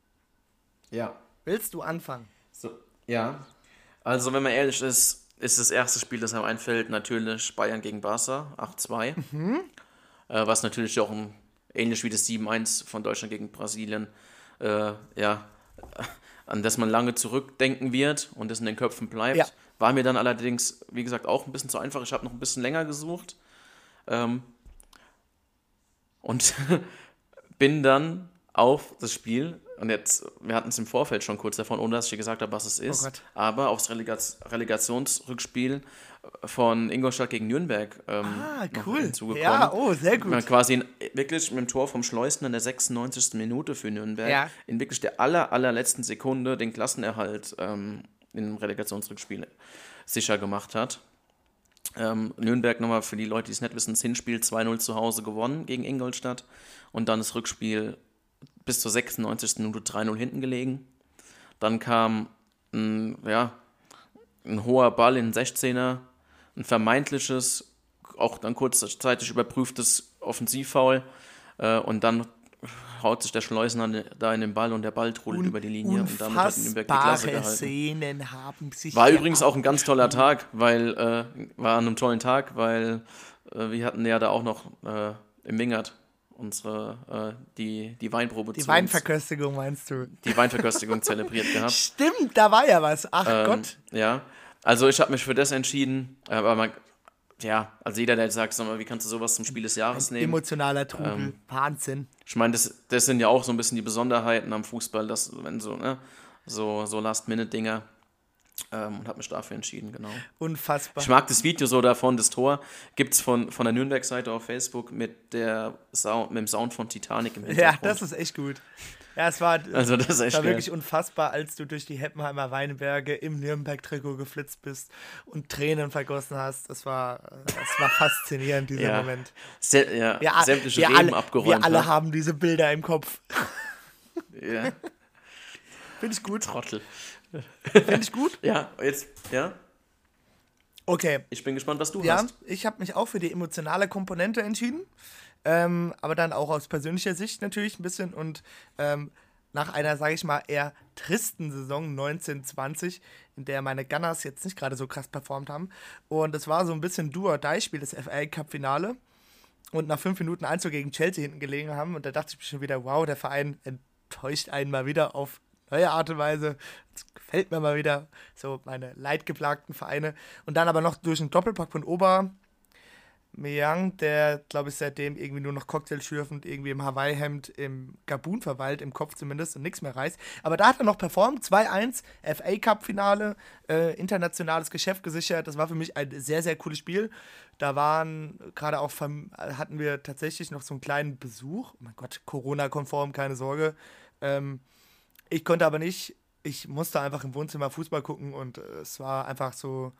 Ja.
Willst du anfangen?
So, ja. Also, wenn man ehrlich ist, ist das erste Spiel, das einem einfällt, natürlich Bayern gegen Barca, 8-2. Mhm. Äh, was natürlich auch ein, ähnlich wie das 7-1 von Deutschland gegen Brasilien, äh, ja, an das man lange zurückdenken wird und das in den Köpfen bleibt. Ja. War mir dann allerdings, wie gesagt, auch ein bisschen zu einfach. Ich habe noch ein bisschen länger gesucht. Ähm, und bin dann auf das Spiel und jetzt, wir hatten es im Vorfeld schon kurz davon, ohne dass ich dir gesagt habe, was es oh ist, oh aber aufs Relegaz Relegationsrückspiel von Ingolstadt gegen Nürnberg ähm, ah, cool. hinzugekommen. Ja, oh, sehr gut. Man quasi in, wirklich mit dem Tor vom Schleusen in der 96. Minute für Nürnberg ja. in wirklich der aller, allerletzten Sekunde den Klassenerhalt ähm, im Relegationsrückspiel sicher gemacht hat. Ähm, Nürnberg nochmal für die Leute, die es nicht wissen, das Hinspiel 2-0 zu Hause gewonnen gegen Ingolstadt und dann das Rückspiel bis zur 96. Minute 3-0 hinten gelegen. Dann kam ein, ja, ein hoher Ball in den 16er, ein vermeintliches, auch dann kurzzeitig überprüftes Offensivfoul äh, und dann haut sich der Schleusner da in den Ball und der Ball trudelt über die Linie und damit hat Nürnberg die Klasse gehalten. Szenen haben sich war übrigens auch ein ganz toller Tag, weil äh, war an einem tollen Tag, weil äh, wir hatten ja da auch noch äh, im Mingert unsere, äh, die, die Weinprobe
Die Weinverköstigung meinst du?
Die Weinverköstigung zelebriert gehabt.
Stimmt, da war ja was. Ach ähm, Gott.
Ja, also ich habe mich für das entschieden, aber man, ja, also jeder, der sagt, sag mal, wie kannst du sowas zum Spiel des Jahres nehmen?
Emotionaler Trubel, ähm, Wahnsinn.
Ich meine, das, das sind ja auch so ein bisschen die Besonderheiten am Fußball, dass wenn so, ne, so, so Last-Minute-Dinger ähm, und habe mich dafür entschieden, genau.
Unfassbar.
Ich mag das Video so davon, das Tor gibt es von, von der Nürnberg-Seite auf Facebook mit, der Sound, mit dem Sound von Titanic im
Hintergrund. Ja, das ist echt gut. Ja, es war,
also das ist echt
war wirklich unfassbar, als du durch die Heppenheimer Weinberge im Nürnberg-Trikot geflitzt bist und Tränen vergossen hast. Das war, das war faszinierend, dieser ja. Moment.
Se ja, ja, sämtliche wir
Reben
abgeräumt.
Wir alle haben diese Bilder im Kopf.
Ja.
Finde ich gut.
Trottel.
Finde ich gut.
ja, jetzt, ja.
Okay.
Ich bin gespannt, was du
ja,
hast.
Ja, ich habe mich auch für die emotionale Komponente entschieden. Ähm, aber dann auch aus persönlicher Sicht natürlich ein bisschen und ähm, nach einer, sage ich mal, eher tristen Saison 1920, in der meine Gunners jetzt nicht gerade so krass performt haben. Und es war so ein bisschen Do-or-Die-Spiel, das FA Cup-Finale. Und nach fünf Minuten Einzug gegen Chelsea hinten gelegen haben. Und da dachte ich mir schon wieder, wow, der Verein enttäuscht einen mal wieder auf neue Art und Weise. Das gefällt mir mal wieder. So meine leidgeplagten Vereine. Und dann aber noch durch einen Doppelpack von Ober. Meyang, der, glaube ich, seitdem irgendwie nur noch Cocktail schürfend irgendwie im Hawaii-Hemd im Gabun verweilt, im Kopf zumindest, und nichts mehr reißt. Aber da hat er noch performt. 2-1, FA Cup-Finale, äh, internationales Geschäft gesichert. Das war für mich ein sehr, sehr cooles Spiel. Da waren gerade auch, hatten wir tatsächlich noch so einen kleinen Besuch. Oh mein Gott, Corona-konform, keine Sorge. Ähm, ich konnte aber nicht, ich musste einfach im Wohnzimmer Fußball gucken und äh, es war einfach so,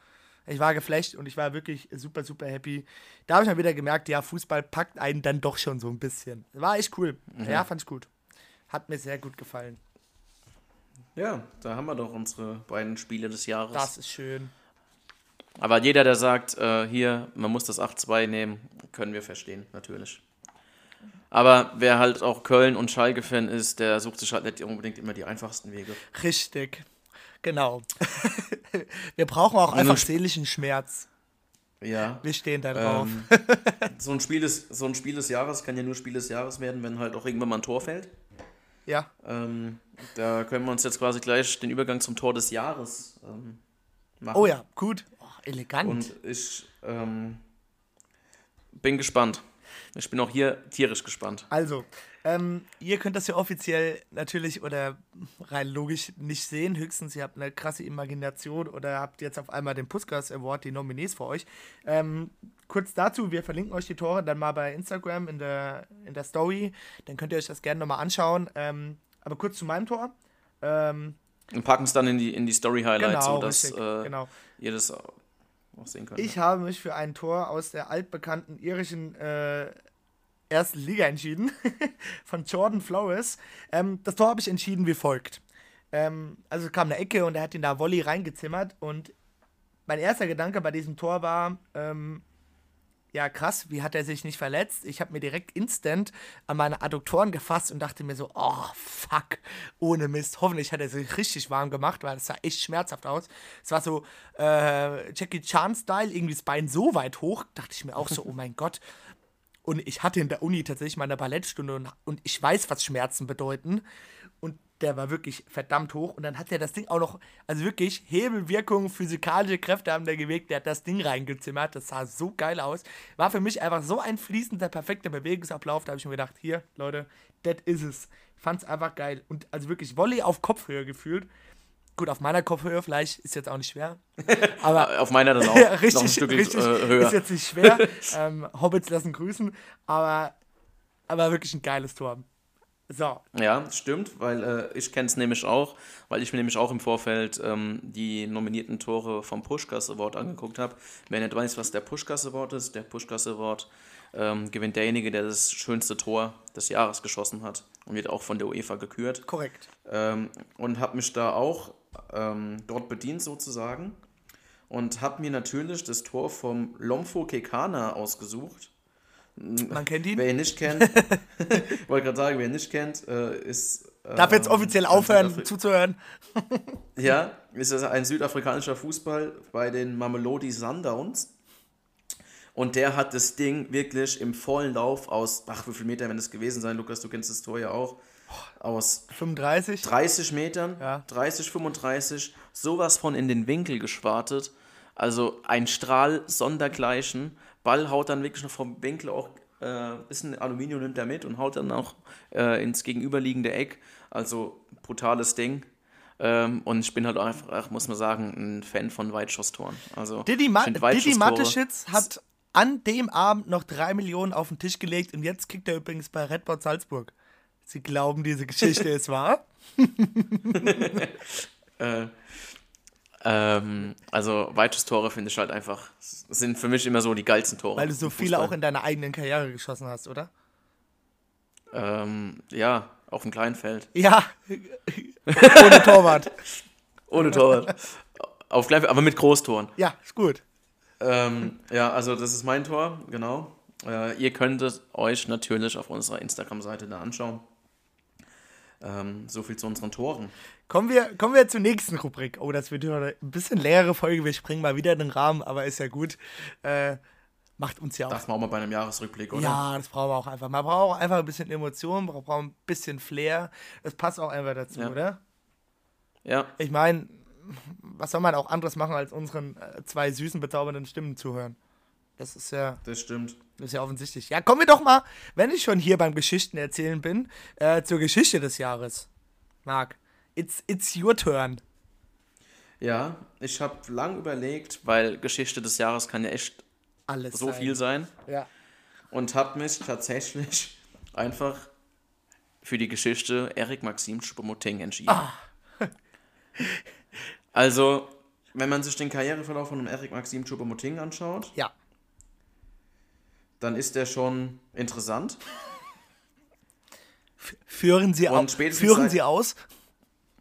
ich war geflasht und ich war wirklich super, super happy. Da habe ich mal wieder gemerkt, ja, Fußball packt einen dann doch schon so ein bisschen. War echt cool. Mhm. Ja, fand ich gut. Hat mir sehr gut gefallen.
Ja, da haben wir doch unsere beiden Spiele des Jahres.
Das ist schön.
Aber jeder, der sagt, äh, hier, man muss das 8-2 nehmen, können wir verstehen, natürlich. Aber wer halt auch Köln und Schalke-Fan ist, der sucht sich halt nicht unbedingt immer die einfachsten Wege.
Richtig. Genau. wir brauchen auch einfach seelischen Schmerz.
Ja.
Wir stehen da drauf.
Ähm, so, ein Spiel des, so ein Spiel des Jahres kann ja nur Spiel des Jahres werden, wenn halt auch irgendwann mal ein Tor fällt.
Ja.
Ähm, da können wir uns jetzt quasi gleich den Übergang zum Tor des Jahres ähm,
machen. Oh ja, gut. Oh, elegant.
Und ich ähm, bin gespannt. Ich bin auch hier tierisch gespannt.
Also, ähm, ihr könnt das ja offiziell natürlich oder rein logisch nicht sehen. Höchstens, ihr habt eine krasse Imagination oder habt jetzt auf einmal den Puskas Award, die Nominees für euch. Ähm, kurz dazu, wir verlinken euch die Tore dann mal bei Instagram in der, in der Story. Dann könnt ihr euch das gerne nochmal anschauen. Ähm, aber kurz zu meinem Tor. Ähm,
und packen es dann in die, in die Story-Highlights, genau, sodass äh, genau. ihr das auch sehen könnt.
Ich habe mich für ein Tor aus der altbekannten irischen äh, ersten Liga entschieden, von Jordan Flores. Ähm, das Tor habe ich entschieden wie folgt. Ähm, also kam eine Ecke und er hat ihn da Volley reingezimmert und mein erster Gedanke bei diesem Tor war, ähm, ja krass, wie hat er sich nicht verletzt? Ich habe mir direkt instant an meine Adduktoren gefasst und dachte mir so, oh fuck, ohne Mist. Hoffentlich hat er sich richtig warm gemacht, weil es sah echt schmerzhaft aus. Es war so äh, Jackie Chan-Style, irgendwie das Bein so weit hoch, dachte ich mir auch so, oh mein Gott, und ich hatte in der Uni tatsächlich mal eine Ballettstunde und, und ich weiß, was Schmerzen bedeuten. Der war wirklich verdammt hoch. Und dann hat er das Ding auch noch, also wirklich Hebelwirkung, physikalische Kräfte haben der gewegt. Der hat das Ding reingezimmert. Das sah so geil aus. War für mich einfach so ein fließender, perfekter Bewegungsablauf. Da habe ich mir gedacht, hier, Leute, das ist es. Ich fand es einfach geil. Und also wirklich Volley auf Kopfhöhe gefühlt. Gut, auf meiner Kopfhöhe vielleicht ist jetzt auch nicht schwer.
Aber auf meiner dann auch
richtig, noch ein Stück richtig, äh, höher. Ist jetzt nicht schwer. ähm, Hobbits lassen grüßen, aber, aber wirklich ein geiles Tor. So.
Ja, stimmt, weil äh, ich kenne es nämlich auch, weil ich mir nämlich auch im Vorfeld ähm, die nominierten Tore vom Pushkas Award angeguckt habe. Wer nicht weiß, was der Pushkas Award ist, der Pushkas Award ähm, gewinnt derjenige, der das schönste Tor des Jahres geschossen hat und wird auch von der UEFA gekürt.
Korrekt.
Ähm, und habe mich da auch ähm, dort bedient sozusagen und habe mir natürlich das Tor vom Lomfo Kekana ausgesucht.
Man kennt ihn.
Wer ihn nicht kennt, wollte gerade sagen, wer ihn nicht kennt, äh, ist.
Äh, Darf jetzt offiziell aufhören Südafri zuzuhören?
ja, ist ein südafrikanischer Fußball bei den Mamelodi Sundowns. Und der hat das Ding wirklich im vollen Lauf aus, ach, wie viele Meter werden das gewesen sein, Lukas, du kennst das Tor ja auch aus
35?
30 Metern, ja. 30, 35, sowas von in den Winkel geschwartet. Also ein Strahl sondergleichen. Ball haut dann wirklich noch vom Winkel auch äh, bisschen Aluminium nimmt er mit und haut dann auch äh, ins gegenüberliegende Eck. Also brutales Ding. Ähm, und ich bin halt einfach, muss man sagen, ein Fan von Weitschusstoren. Also,
Didi, Ma Didi Mateschitz hat an dem Abend noch drei Millionen auf den Tisch gelegt und jetzt kriegt er übrigens bei Red Bull Salzburg. Sie glauben, diese Geschichte ist wahr?
äh, ähm, also Weitschusstore finde ich halt einfach, sind für mich immer so die geilsten Tore.
Weil du so viele auch in deiner eigenen Karriere geschossen hast, oder?
Ähm, ja, auf dem kleinen Feld.
Ja, ohne Torwart.
ohne Torwart. Auf klein, aber mit Großtoren.
Ja, ist gut.
Ähm, ja, also das ist mein Tor, genau. Äh, ihr könnt es euch natürlich auf unserer Instagram-Seite da anschauen. Ähm, so viel zu unseren Toren.
Kommen wir, kommen wir zur nächsten Rubrik. Oh, das wird eine ein bisschen leere Folge. Wir springen mal wieder in den Rahmen, aber ist ja gut. Äh, macht uns ja auch.
Das brauchen wir bei einem Jahresrückblick, oder?
Ja, das brauchen wir auch einfach. Man braucht auch einfach ein bisschen Emotionen, man braucht ein bisschen Flair. Das passt auch einfach dazu, ja. oder?
Ja.
Ich meine, was soll man auch anderes machen, als unseren äh, zwei süßen, bezaubernden Stimmen zuhören? Das ist ja.
Das stimmt.
Das ist ja offensichtlich. Ja, kommen wir doch mal, wenn ich schon hier beim Geschichten erzählen bin, äh, zur Geschichte des Jahres. Marc, it's, it's your turn.
Ja, ich habe lang überlegt, weil Geschichte des Jahres kann ja echt
Alles
so
sein.
viel sein.
Ja.
Und habe mich tatsächlich einfach für die Geschichte Eric Maxim Choupo-Moting entschieden.
Ah.
also, wenn man sich den Karriereverlauf von Eric Maxim Choupo-Moting anschaut,
ja
dann ist der schon interessant.
Führen Sie, au führen Sie aus?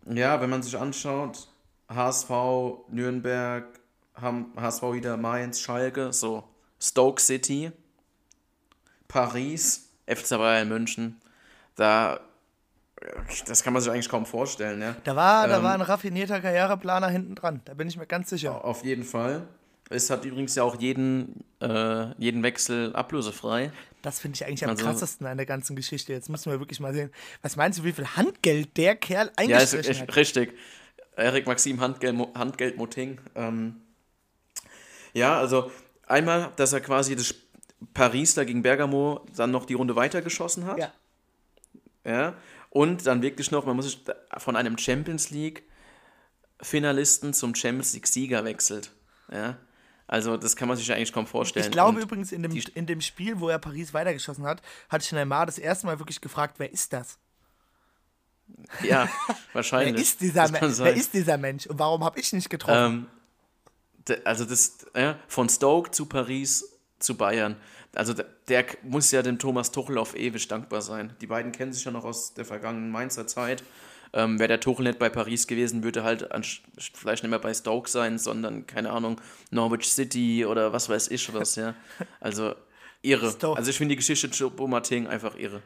Ja, wenn man sich anschaut, HSV, Nürnberg, HSV wieder Mainz, Schalke, so Stoke City, Paris, FC Bayern München, da das kann man sich eigentlich kaum vorstellen, ja.
Da war, ähm, da war ein raffinierter Karriereplaner hinten dran, da bin ich mir ganz sicher.
Auf jeden Fall. Es hat übrigens ja auch jeden, äh, jeden Wechsel ablösefrei.
Das finde ich eigentlich am also, krassesten an der ganzen Geschichte. Jetzt müssen wir wirklich mal sehen. Was meinst du, wie viel Handgeld der Kerl eingestrichen ja, ist,
hat? Richtig. Erik Maxim Handgeld, Handgeld Moting. Ähm, ja, also einmal, dass er quasi das Paris da gegen Bergamo dann noch die Runde weitergeschossen hat. Ja. Ja. Und dann wirklich noch, man muss sich von einem Champions League Finalisten zum Champions League Sieger wechselt. Ja. Also das kann man sich ja eigentlich kaum vorstellen.
Ich glaube Und übrigens, in dem, in dem Spiel, wo er Paris weitergeschossen hat, hat Neymar das erste Mal wirklich gefragt, wer ist das?
Ja, wahrscheinlich.
wer, ist dieser wer ist dieser Mensch und warum habe ich nicht getroffen?
Ähm, also das, ja, von Stoke zu Paris zu Bayern. Also der, der, muss ja dem Thomas Tuchel auf ewig dankbar sein. Die beiden kennen sich ja noch aus der vergangenen Mainzer Zeit. Ähm, Wäre der Tuchel nicht bei Paris gewesen, würde halt an, vielleicht nicht mehr bei Stoke sein, sondern, keine Ahnung, Norwich City oder was weiß ich was, ja. Also irre. Stoke. Also ich finde die Geschichte Choupo-Moting einfach irre.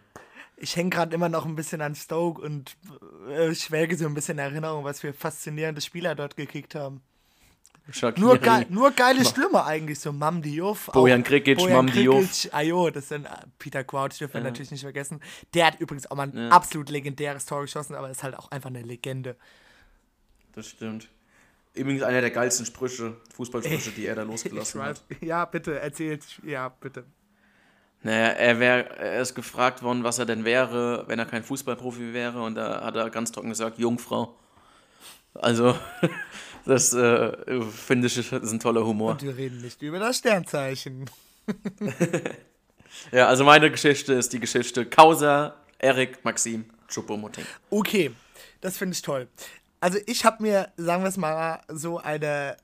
Ich hänge gerade immer noch ein bisschen an Stoke und äh, schwelge so ein bisschen in Erinnerung, was für faszinierende Spieler dort gekickt haben. Nur, ge nur geile Stürmer eigentlich, so Mam Diouf.
Bojan Krikic, Mam Diouf.
Ajo, das sind äh, Peter Crouch, dürfen wir ja. natürlich nicht vergessen. Der hat übrigens auch mal ein ja. absolut legendäres Tor geschossen, aber ist halt auch einfach eine Legende.
Das stimmt. Übrigens einer der geilsten Sprüche, Fußballsprüche, die er da losgelassen hat.
Ja, bitte, erzählt. Ja, bitte.
Naja, er, wär, er ist gefragt worden, was er denn wäre, wenn er kein Fußballprofi wäre. Und da hat er ganz trocken gesagt, Jungfrau. Also, Das äh, finde ich ist ein toller Humor.
Und wir reden nicht über das Sternzeichen.
ja, also meine Geschichte ist die Geschichte Causa Erik Maxim Choupo-Moting.
Okay, das finde ich toll. Also ich habe mir, sagen wir es mal, so eine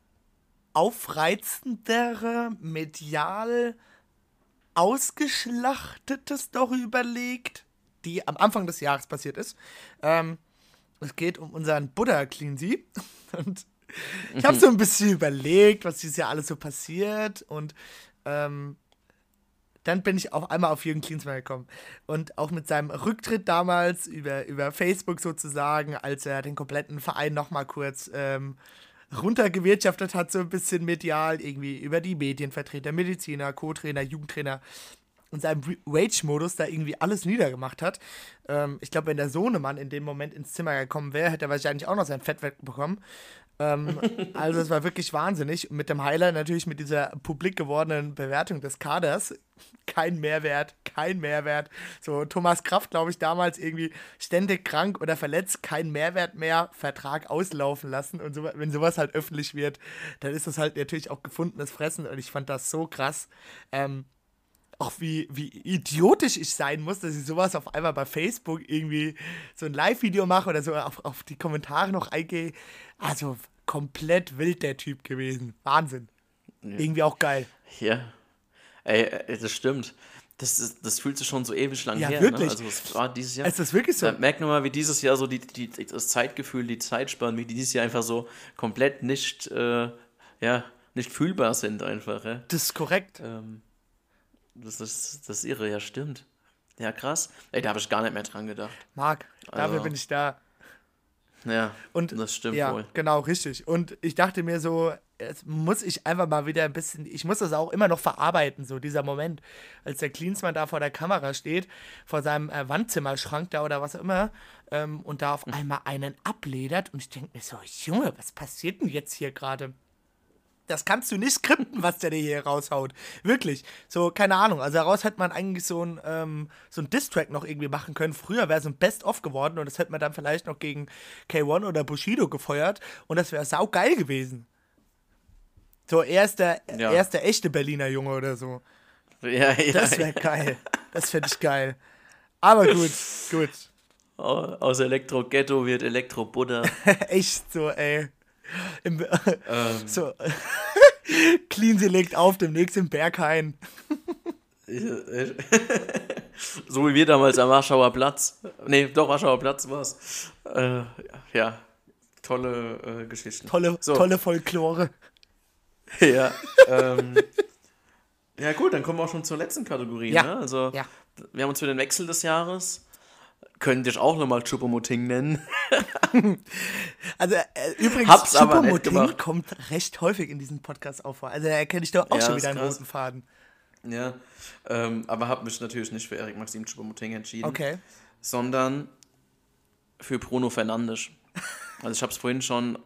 aufreizendere, medial ausgeschlachtete Story überlegt, die am Anfang des Jahres passiert ist. Ähm, es geht um unseren Buddha Cleansy. Und ich habe so ein bisschen überlegt, was dieses Jahr alles so passiert und ähm, dann bin ich auf einmal auf Jürgen Klinsmann gekommen. Und auch mit seinem Rücktritt damals über, über Facebook sozusagen, als er den kompletten Verein nochmal kurz ähm, runtergewirtschaftet hat, so ein bisschen medial, irgendwie über die Medienvertreter, Mediziner, Co-Trainer, Jugendtrainer und seinem Rage-Modus da irgendwie alles niedergemacht hat. Ähm, ich glaube, wenn der Sohnemann in dem Moment ins Zimmer gekommen wäre, hätte er wahrscheinlich auch noch sein Fett wegbekommen. Ähm, also es war wirklich wahnsinnig. Mit dem Highlight natürlich mit dieser publik gewordenen Bewertung des Kaders. Kein Mehrwert, kein Mehrwert. So Thomas Kraft, glaube ich, damals irgendwie ständig krank oder verletzt, kein Mehrwert mehr, Vertrag auslaufen lassen. Und so, wenn sowas halt öffentlich wird, dann ist das halt natürlich auch gefundenes Fressen. Und ich fand das so krass. Ähm, auch wie, wie idiotisch ich sein muss, dass ich sowas auf einmal bei Facebook irgendwie so ein Live-Video mache oder so auf, auf die Kommentare noch eingehe. Also komplett wild der Typ gewesen. Wahnsinn. Ja. Irgendwie auch geil.
Ja. Ey, äh, das stimmt. Das, ist, das fühlt sich schon so ewig lang
ja,
her.
Ne? Wirklich?
Ne? Also es war dieses Jahr.
Ist das wirklich so?
Merkt man mal, wie dieses Jahr so die, die, das Zeitgefühl, die Zeitspannen, wie die dieses Jahr einfach so komplett nicht, äh, ja, nicht fühlbar sind einfach. Ja?
Das ist korrekt.
Ähm, das, ist, das ist irre, ja, stimmt. Ja, krass. Ey, da habe ich gar nicht mehr dran gedacht.
Marc, dafür also, bin ich da.
Ja,
und,
das stimmt
ja,
wohl.
Genau, richtig. Und ich dachte mir so, jetzt muss ich einfach mal wieder ein bisschen, ich muss das auch immer noch verarbeiten, so dieser Moment, als der Klinsmann da vor der Kamera steht, vor seinem äh, Wandzimmerschrank da oder was auch immer, ähm, und da auf einmal einen abledert und ich denke mir so, Junge, was passiert denn jetzt hier gerade? Das kannst du nicht skripten, was der dir hier raushaut. Wirklich. So, keine Ahnung. Also daraus hätte man eigentlich so ein, ähm, so ein Distrack noch irgendwie machen können. Früher wäre es ein Best-of geworden und das hätte man dann vielleicht noch gegen K1 oder Bushido gefeuert und das wäre saugeil gewesen. So, er ist, der, ja. er ist der echte Berliner Junge oder so.
Ja, ja.
Das wäre geil. Das fände ich geil. Aber gut, gut.
Aus Elektro-Ghetto wird Elektro-Buddha.
Echt so, ey. Im, ähm. So. Cleansy legt auf, demnächst im Berghain.
so wie wir damals am Warschauer Platz. Nee, doch, Warschauer Platz war's. Äh, ja, tolle äh, Geschichten.
Tolle,
So.
tolle Folklore.
Ja, ähm, ja gut, dann kommen wir auch schon zur letzten Kategorie.
Ja,
Ne? Also,
ja.
wir haben uns für den Wechsel des Jahres, können dich auch nochmal Chupomoting nennen.
Also äh, übrigens,
Hab's gemacht.
kommt recht häufig in diesem Podcast auf. Also da erkenne ich doch auch
Ja,
schon wieder einen
krass.
roten Faden.
Ja, ähm, aber habe mich natürlich nicht für Erik Maxim Chupomoting entschieden,
Okay.
sondern für Bruno Fernandes. Also ich habe es vorhin schon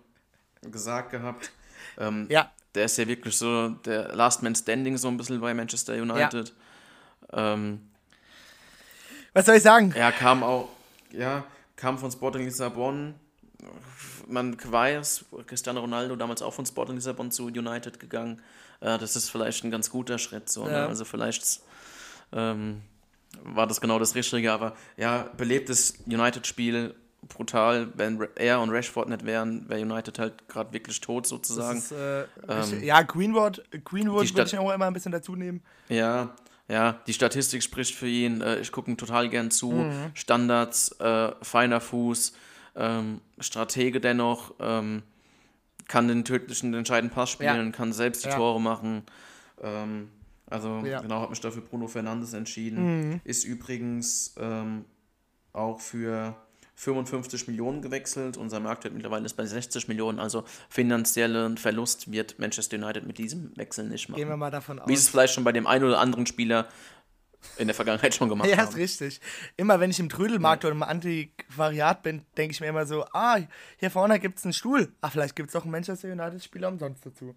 gesagt gehabt. Ähm,
Ja,
Der ist ja wirklich so der Last Man Standing so ein bisschen bei Manchester United. Ähm,
was soll ich sagen?
Er kam auch, ja, kam von Sporting Lissabon. Man weiß, Cristiano Ronaldo damals auch von Sporting Lissabon zu United gegangen. Das ist vielleicht ein ganz guter Schritt. So, ne?
Ja.
Also vielleicht ähm, war das genau das Richtige. Aber ja, belebtes United-Spiel, brutal. Wenn er und Rashford nicht wären, wäre United halt gerade wirklich tot sozusagen.
Ist, äh,
Ähm,
ja, Greenwood, Greenwood würde ich auch immer ein bisschen dazu nehmen.
Ja, ja, die Statistik spricht für ihn. Äh, ich gucke ihm total gern zu.
Mhm.
Standards, äh, feiner Fuß, ähm, Stratege dennoch, ähm, kann den tödlichen, den entscheidenden Pass spielen, kann selbst die
Ja.
Tore machen. Ähm, also
Ja.
genau, habe mich dafür Bruno Fernandes entschieden.
Mhm.
Ist übrigens ähm, auch für 55 Millionen gewechselt. Unser Marktwert mittlerweile ist bei 60 Millionen. Also finanziellen Verlust wird Manchester United mit diesem Wechsel nicht machen.
Gehen wir mal davon aus.
Wie es vielleicht schon bei dem einen oder anderen Spieler in der Vergangenheit schon gemacht
Ja, ist richtig. Immer wenn ich im Trödelmarkt oder im Antiquariat bin, denke ich mir immer so, ah, hier vorne gibt es einen Stuhl. Ach, vielleicht gibt es auch einen Manchester United-Spieler umsonst dazu.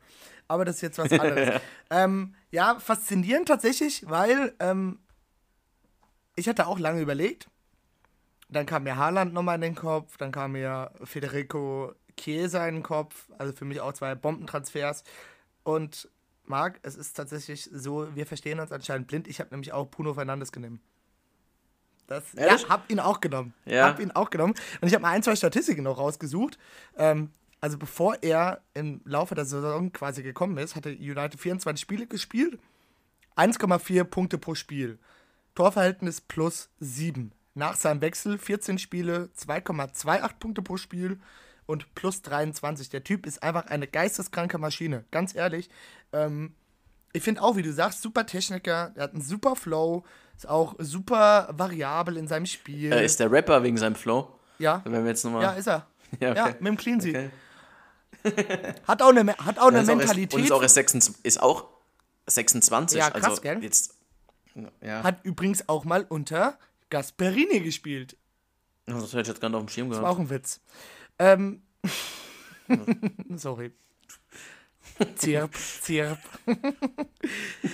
Aber das ist jetzt was anderes. ähm, ja, faszinierend tatsächlich, weil ähm, ich hatte auch lange überlegt. Dann kam mir Haaland nochmal in den Kopf, dann kam mir Federico Chiesa in den Kopf, also für mich auch zwei Bombentransfers. Und Marc, es ist tatsächlich so, wir verstehen uns anscheinend blind. Ich habe nämlich auch Bruno Fernandes genommen. Das, ja, hab ihn auch genommen.
Ja.
Hab ihn auch genommen. Und ich habe mal ein, zwei Statistiken noch rausgesucht. Ähm, also bevor er im Laufe der Saison quasi gekommen ist, hatte United 24 Spiele gespielt. 1,4 Punkte pro Spiel. Torverhältnis plus 7. Nach seinem Wechsel 14 Spiele, 2,28 Punkte pro Spiel und plus 23. Der Typ ist einfach eine geisteskranke Maschine. Ganz ehrlich. Ähm, ich finde auch, wie du sagst, super Techniker. Er hat einen super Flow. Ist auch super variabel in seinem Spiel.
Äh, ist der Rapper wegen seinem Flow?
ja,
Wenn wir jetzt nochmal.
ja, ist er.
Ja,
Ja,
okay.
mit dem Clean.
Okay.
Hat auch eine, hat auch eine
Ja, ist auch erst-
Mentalität.
und ist auch erst 26, ist auch 26.
Ja, krass,
also
gell?
Jetzt, ja,
hat übrigens auch mal unter Gasperini gespielt.
das hätte ich jetzt gar nicht auf dem Schirm
Das
gehabt.
war auch ein Witz. Ähm, sorry. Zirp, zirp.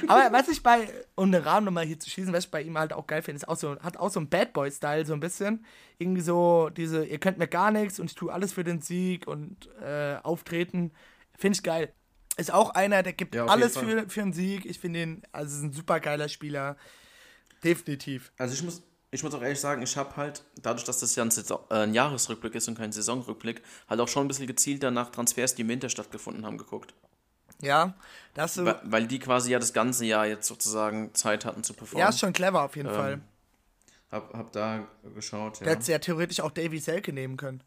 Aber was ich bei, um den Rahmen nochmal hier zu schießen, was ich bei ihm halt auch geil finde, ist auch so, hat auch so einen Bad Boy-Style, so ein bisschen. Irgendwie so, diese, ihr könnt mir gar nichts und ich tue alles für den Sieg und äh, auftreten. Finde ich geil. Ist auch einer, der gibt
Ja,
alles für, für einen Sieg. Ich finde ihn, also ist ein super geiler Spieler. Definitiv.
Also ich muss, ich muss auch ehrlich sagen, ich habe halt, dadurch, dass das ja ein, Saison, äh, ein Jahresrückblick ist und kein Saisonrückblick, halt auch schon ein bisschen gezielter nach Transfers, die im Winter stattgefunden haben, geguckt.
Ja, das so.
Weil, weil die quasi ja das ganze Jahr jetzt sozusagen Zeit hatten zu performen.
Ja, ist schon clever auf jeden
Ähm,
Fall.
Hab, hab da geschaut, ja.
Der hätte ja theoretisch auch Davy Selke nehmen können.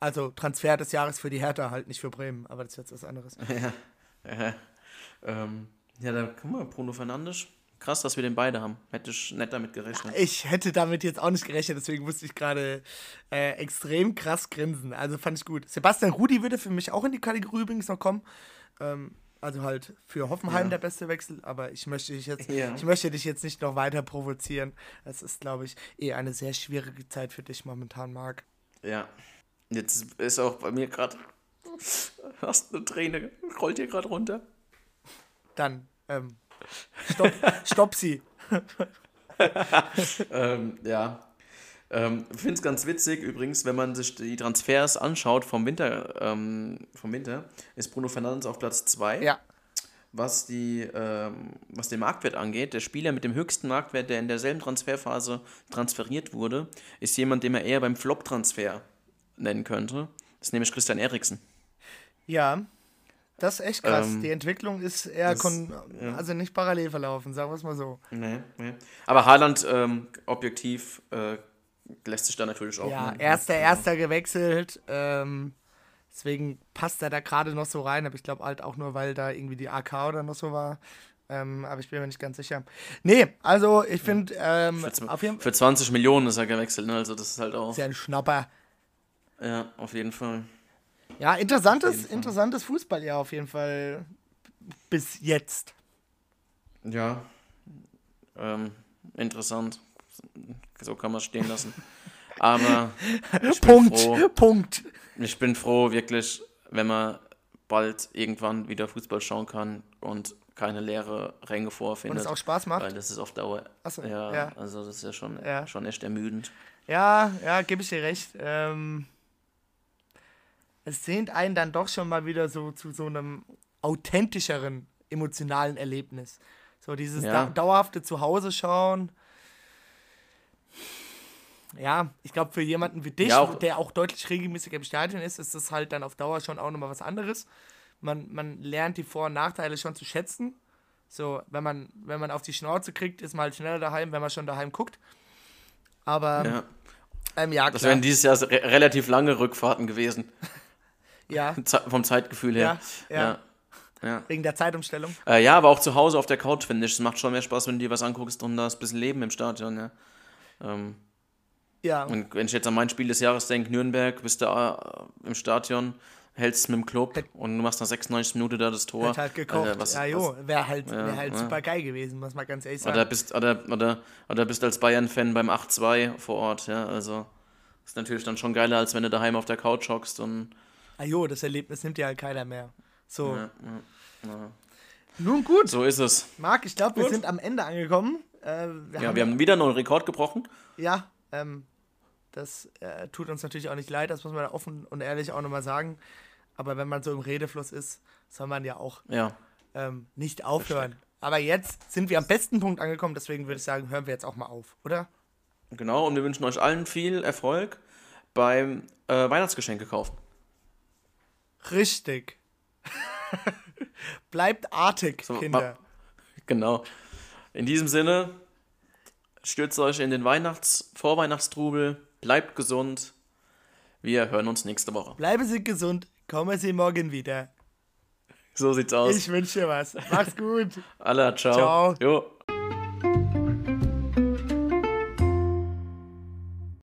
Also Transfer des Jahres für die Hertha, halt nicht für Bremen, aber das ist jetzt was anderes.
Ja, ähm, ja, da guck mal, Bruno Fernandes. Krass, dass wir den beide haben. Hätte ich nicht damit gerechnet.
Ich hätte damit jetzt auch nicht gerechnet, deswegen musste ich gerade äh, extrem krass grinsen. Also fand ich gut. Sebastian Rudi würde für mich auch in die Kategorie übrigens noch kommen. Ähm, also halt für Hoffenheim
Ja.
der beste Wechsel, aber ich möchte dich jetzt,
Ja.
ich möchte dich jetzt nicht noch weiter provozieren. Das ist, glaube ich, eh eine sehr schwierige Zeit für dich momentan, Marc.
Ja. Jetzt ist auch bei mir gerade. Hast eine Träne, rollt hier gerade runter.
Dann, ähm, stopp, stopp sie.
Ähm, ja. Ähm, Finde es ganz witzig übrigens, wenn man sich die Transfers anschaut vom Winter, ähm, vom Winter, ist Bruno Fernandes auf Platz 2.
Ja,
Was, die, ähm, was den Marktwert angeht, der Spieler mit dem höchsten Marktwert, der in derselben Transferphase transferiert wurde, ist jemand, den man eher beim Flop-Transfer nennen könnte. Das ist nämlich Christian Eriksen.
Ja, das ist echt krass.
Ähm,
die Entwicklung ist eher,
das- ja.
also nicht parallel verlaufen, sagen wir es mal so.
Nee, nee. Aber Haaland, ähm, objektiv, äh, lässt sich da natürlich auch.
Ja,
ne?
erster, erster gewechselt. Ähm, deswegen passt er da gerade noch so rein. Aber ich glaube halt auch nur, weil da irgendwie die AK oder noch so war. Ähm, aber ich bin mir nicht ganz sicher. Nee, also ich finde, ähm,
Für, für 20 Millionen ist er gewechselt, ne? Also das ist halt auch.
ist ja ein Schnapper.
Ja, auf jeden Fall.
Ja, interessantes, interessantes Fußballjahr auf jeden Fall bis jetzt.
Ja. Ähm, interessant. So kann man es stehen lassen. Aber
Punkt,
froh,
Punkt.
ich bin froh, wirklich, wenn man bald irgendwann wieder Fußball schauen kann und keine leere Ränge
Und
vorfindet.
es auch Spaß macht.
Weil das ist auf Dauer.
Achso,
ja,
ja.
also das ist ja schon,
Ja.
schon echt ermüdend.
Ja, ja, gebe ich dir recht. Ähm, es sehnt einen dann doch schon mal wieder so zu so einem authentischeren emotionalen Erlebnis. So dieses
Ja.
da dauerhafte Zuhause schauen. Ja, ich glaube, für jemanden wie dich,
Ja, auch-
der auch deutlich regelmäßiger im Stadion ist, ist das halt dann auf Dauer schon auch nochmal was anderes. Man, man lernt die Vor- und Nachteile schon zu schätzen. So, wenn man, wenn man auf die Schnauze kriegt, ist man halt schneller daheim, wenn man schon daheim guckt. Aber
Ja.
ähm, ja,
Das wären dieses Jahr re relativ lange Rückfahrten gewesen.
ja,
Ze- Vom Zeitgefühl her.
Ja, ja.
Ja. ja.
wegen der Zeitumstellung.
Äh, ja, aber auch zu Hause auf der Couch, finde ich. Es macht schon mehr Spaß, wenn du dir was anguckst und da ist ein bisschen Leben im Stadion, ja. Ähm,
Ja,
und wenn ich jetzt an mein Spiel des Jahres denke, Nürnberg, bist du äh, im Stadion, hältst es mit dem Club und du machst nach 96 Minuten da das Tor.
halt gekocht.
Alter, was-
ja, jo, wäre halt,
Ja,
wär halt
ja.
super geil gewesen, muss man ganz ehrlich sagen.
Oder bist, oder, oder, oder bist als Bayern-Fan beim 8-2 vor Ort, ja. Also ist natürlich dann schon geiler, als wenn du daheim auf der Couch hockst und.
Ah, jo, das Erlebnis nimmt ja halt keiner mehr. So,
Ja, ja, ja.
nun gut.
So ist es.
Marc, ich glaube, wir sind am Ende angekommen. Äh, wir
Ja,
haben,
wir haben wieder einen neuen Rekord gebrochen.
ja ähm, das äh, tut uns natürlich auch nicht leid, das muss man offen und ehrlich auch nochmal sagen. Aber wenn man so im Redefluss ist, soll man ja auch
Ja.
ähm, nicht aufhören. Aber jetzt sind wir am besten Punkt angekommen, deswegen würde ich sagen, hören wir jetzt auch mal auf, oder?
Genau, und wir wünschen euch allen viel Erfolg beim äh, Weihnachtsgeschenke kaufen.
Richtig. Bleibt artig,
So,
Kinder.
Genau. In diesem Sinne, stürzt euch in den Weihnachts-, Vorweihnachtstrubel, bleibt gesund. Wir hören uns nächste Woche.
Bleiben Sie gesund, kommen Sie morgen wieder.
So sieht's aus.
Ich wünsche dir was. Mach's gut.
Alla, ciao.
Ciao.
Jo.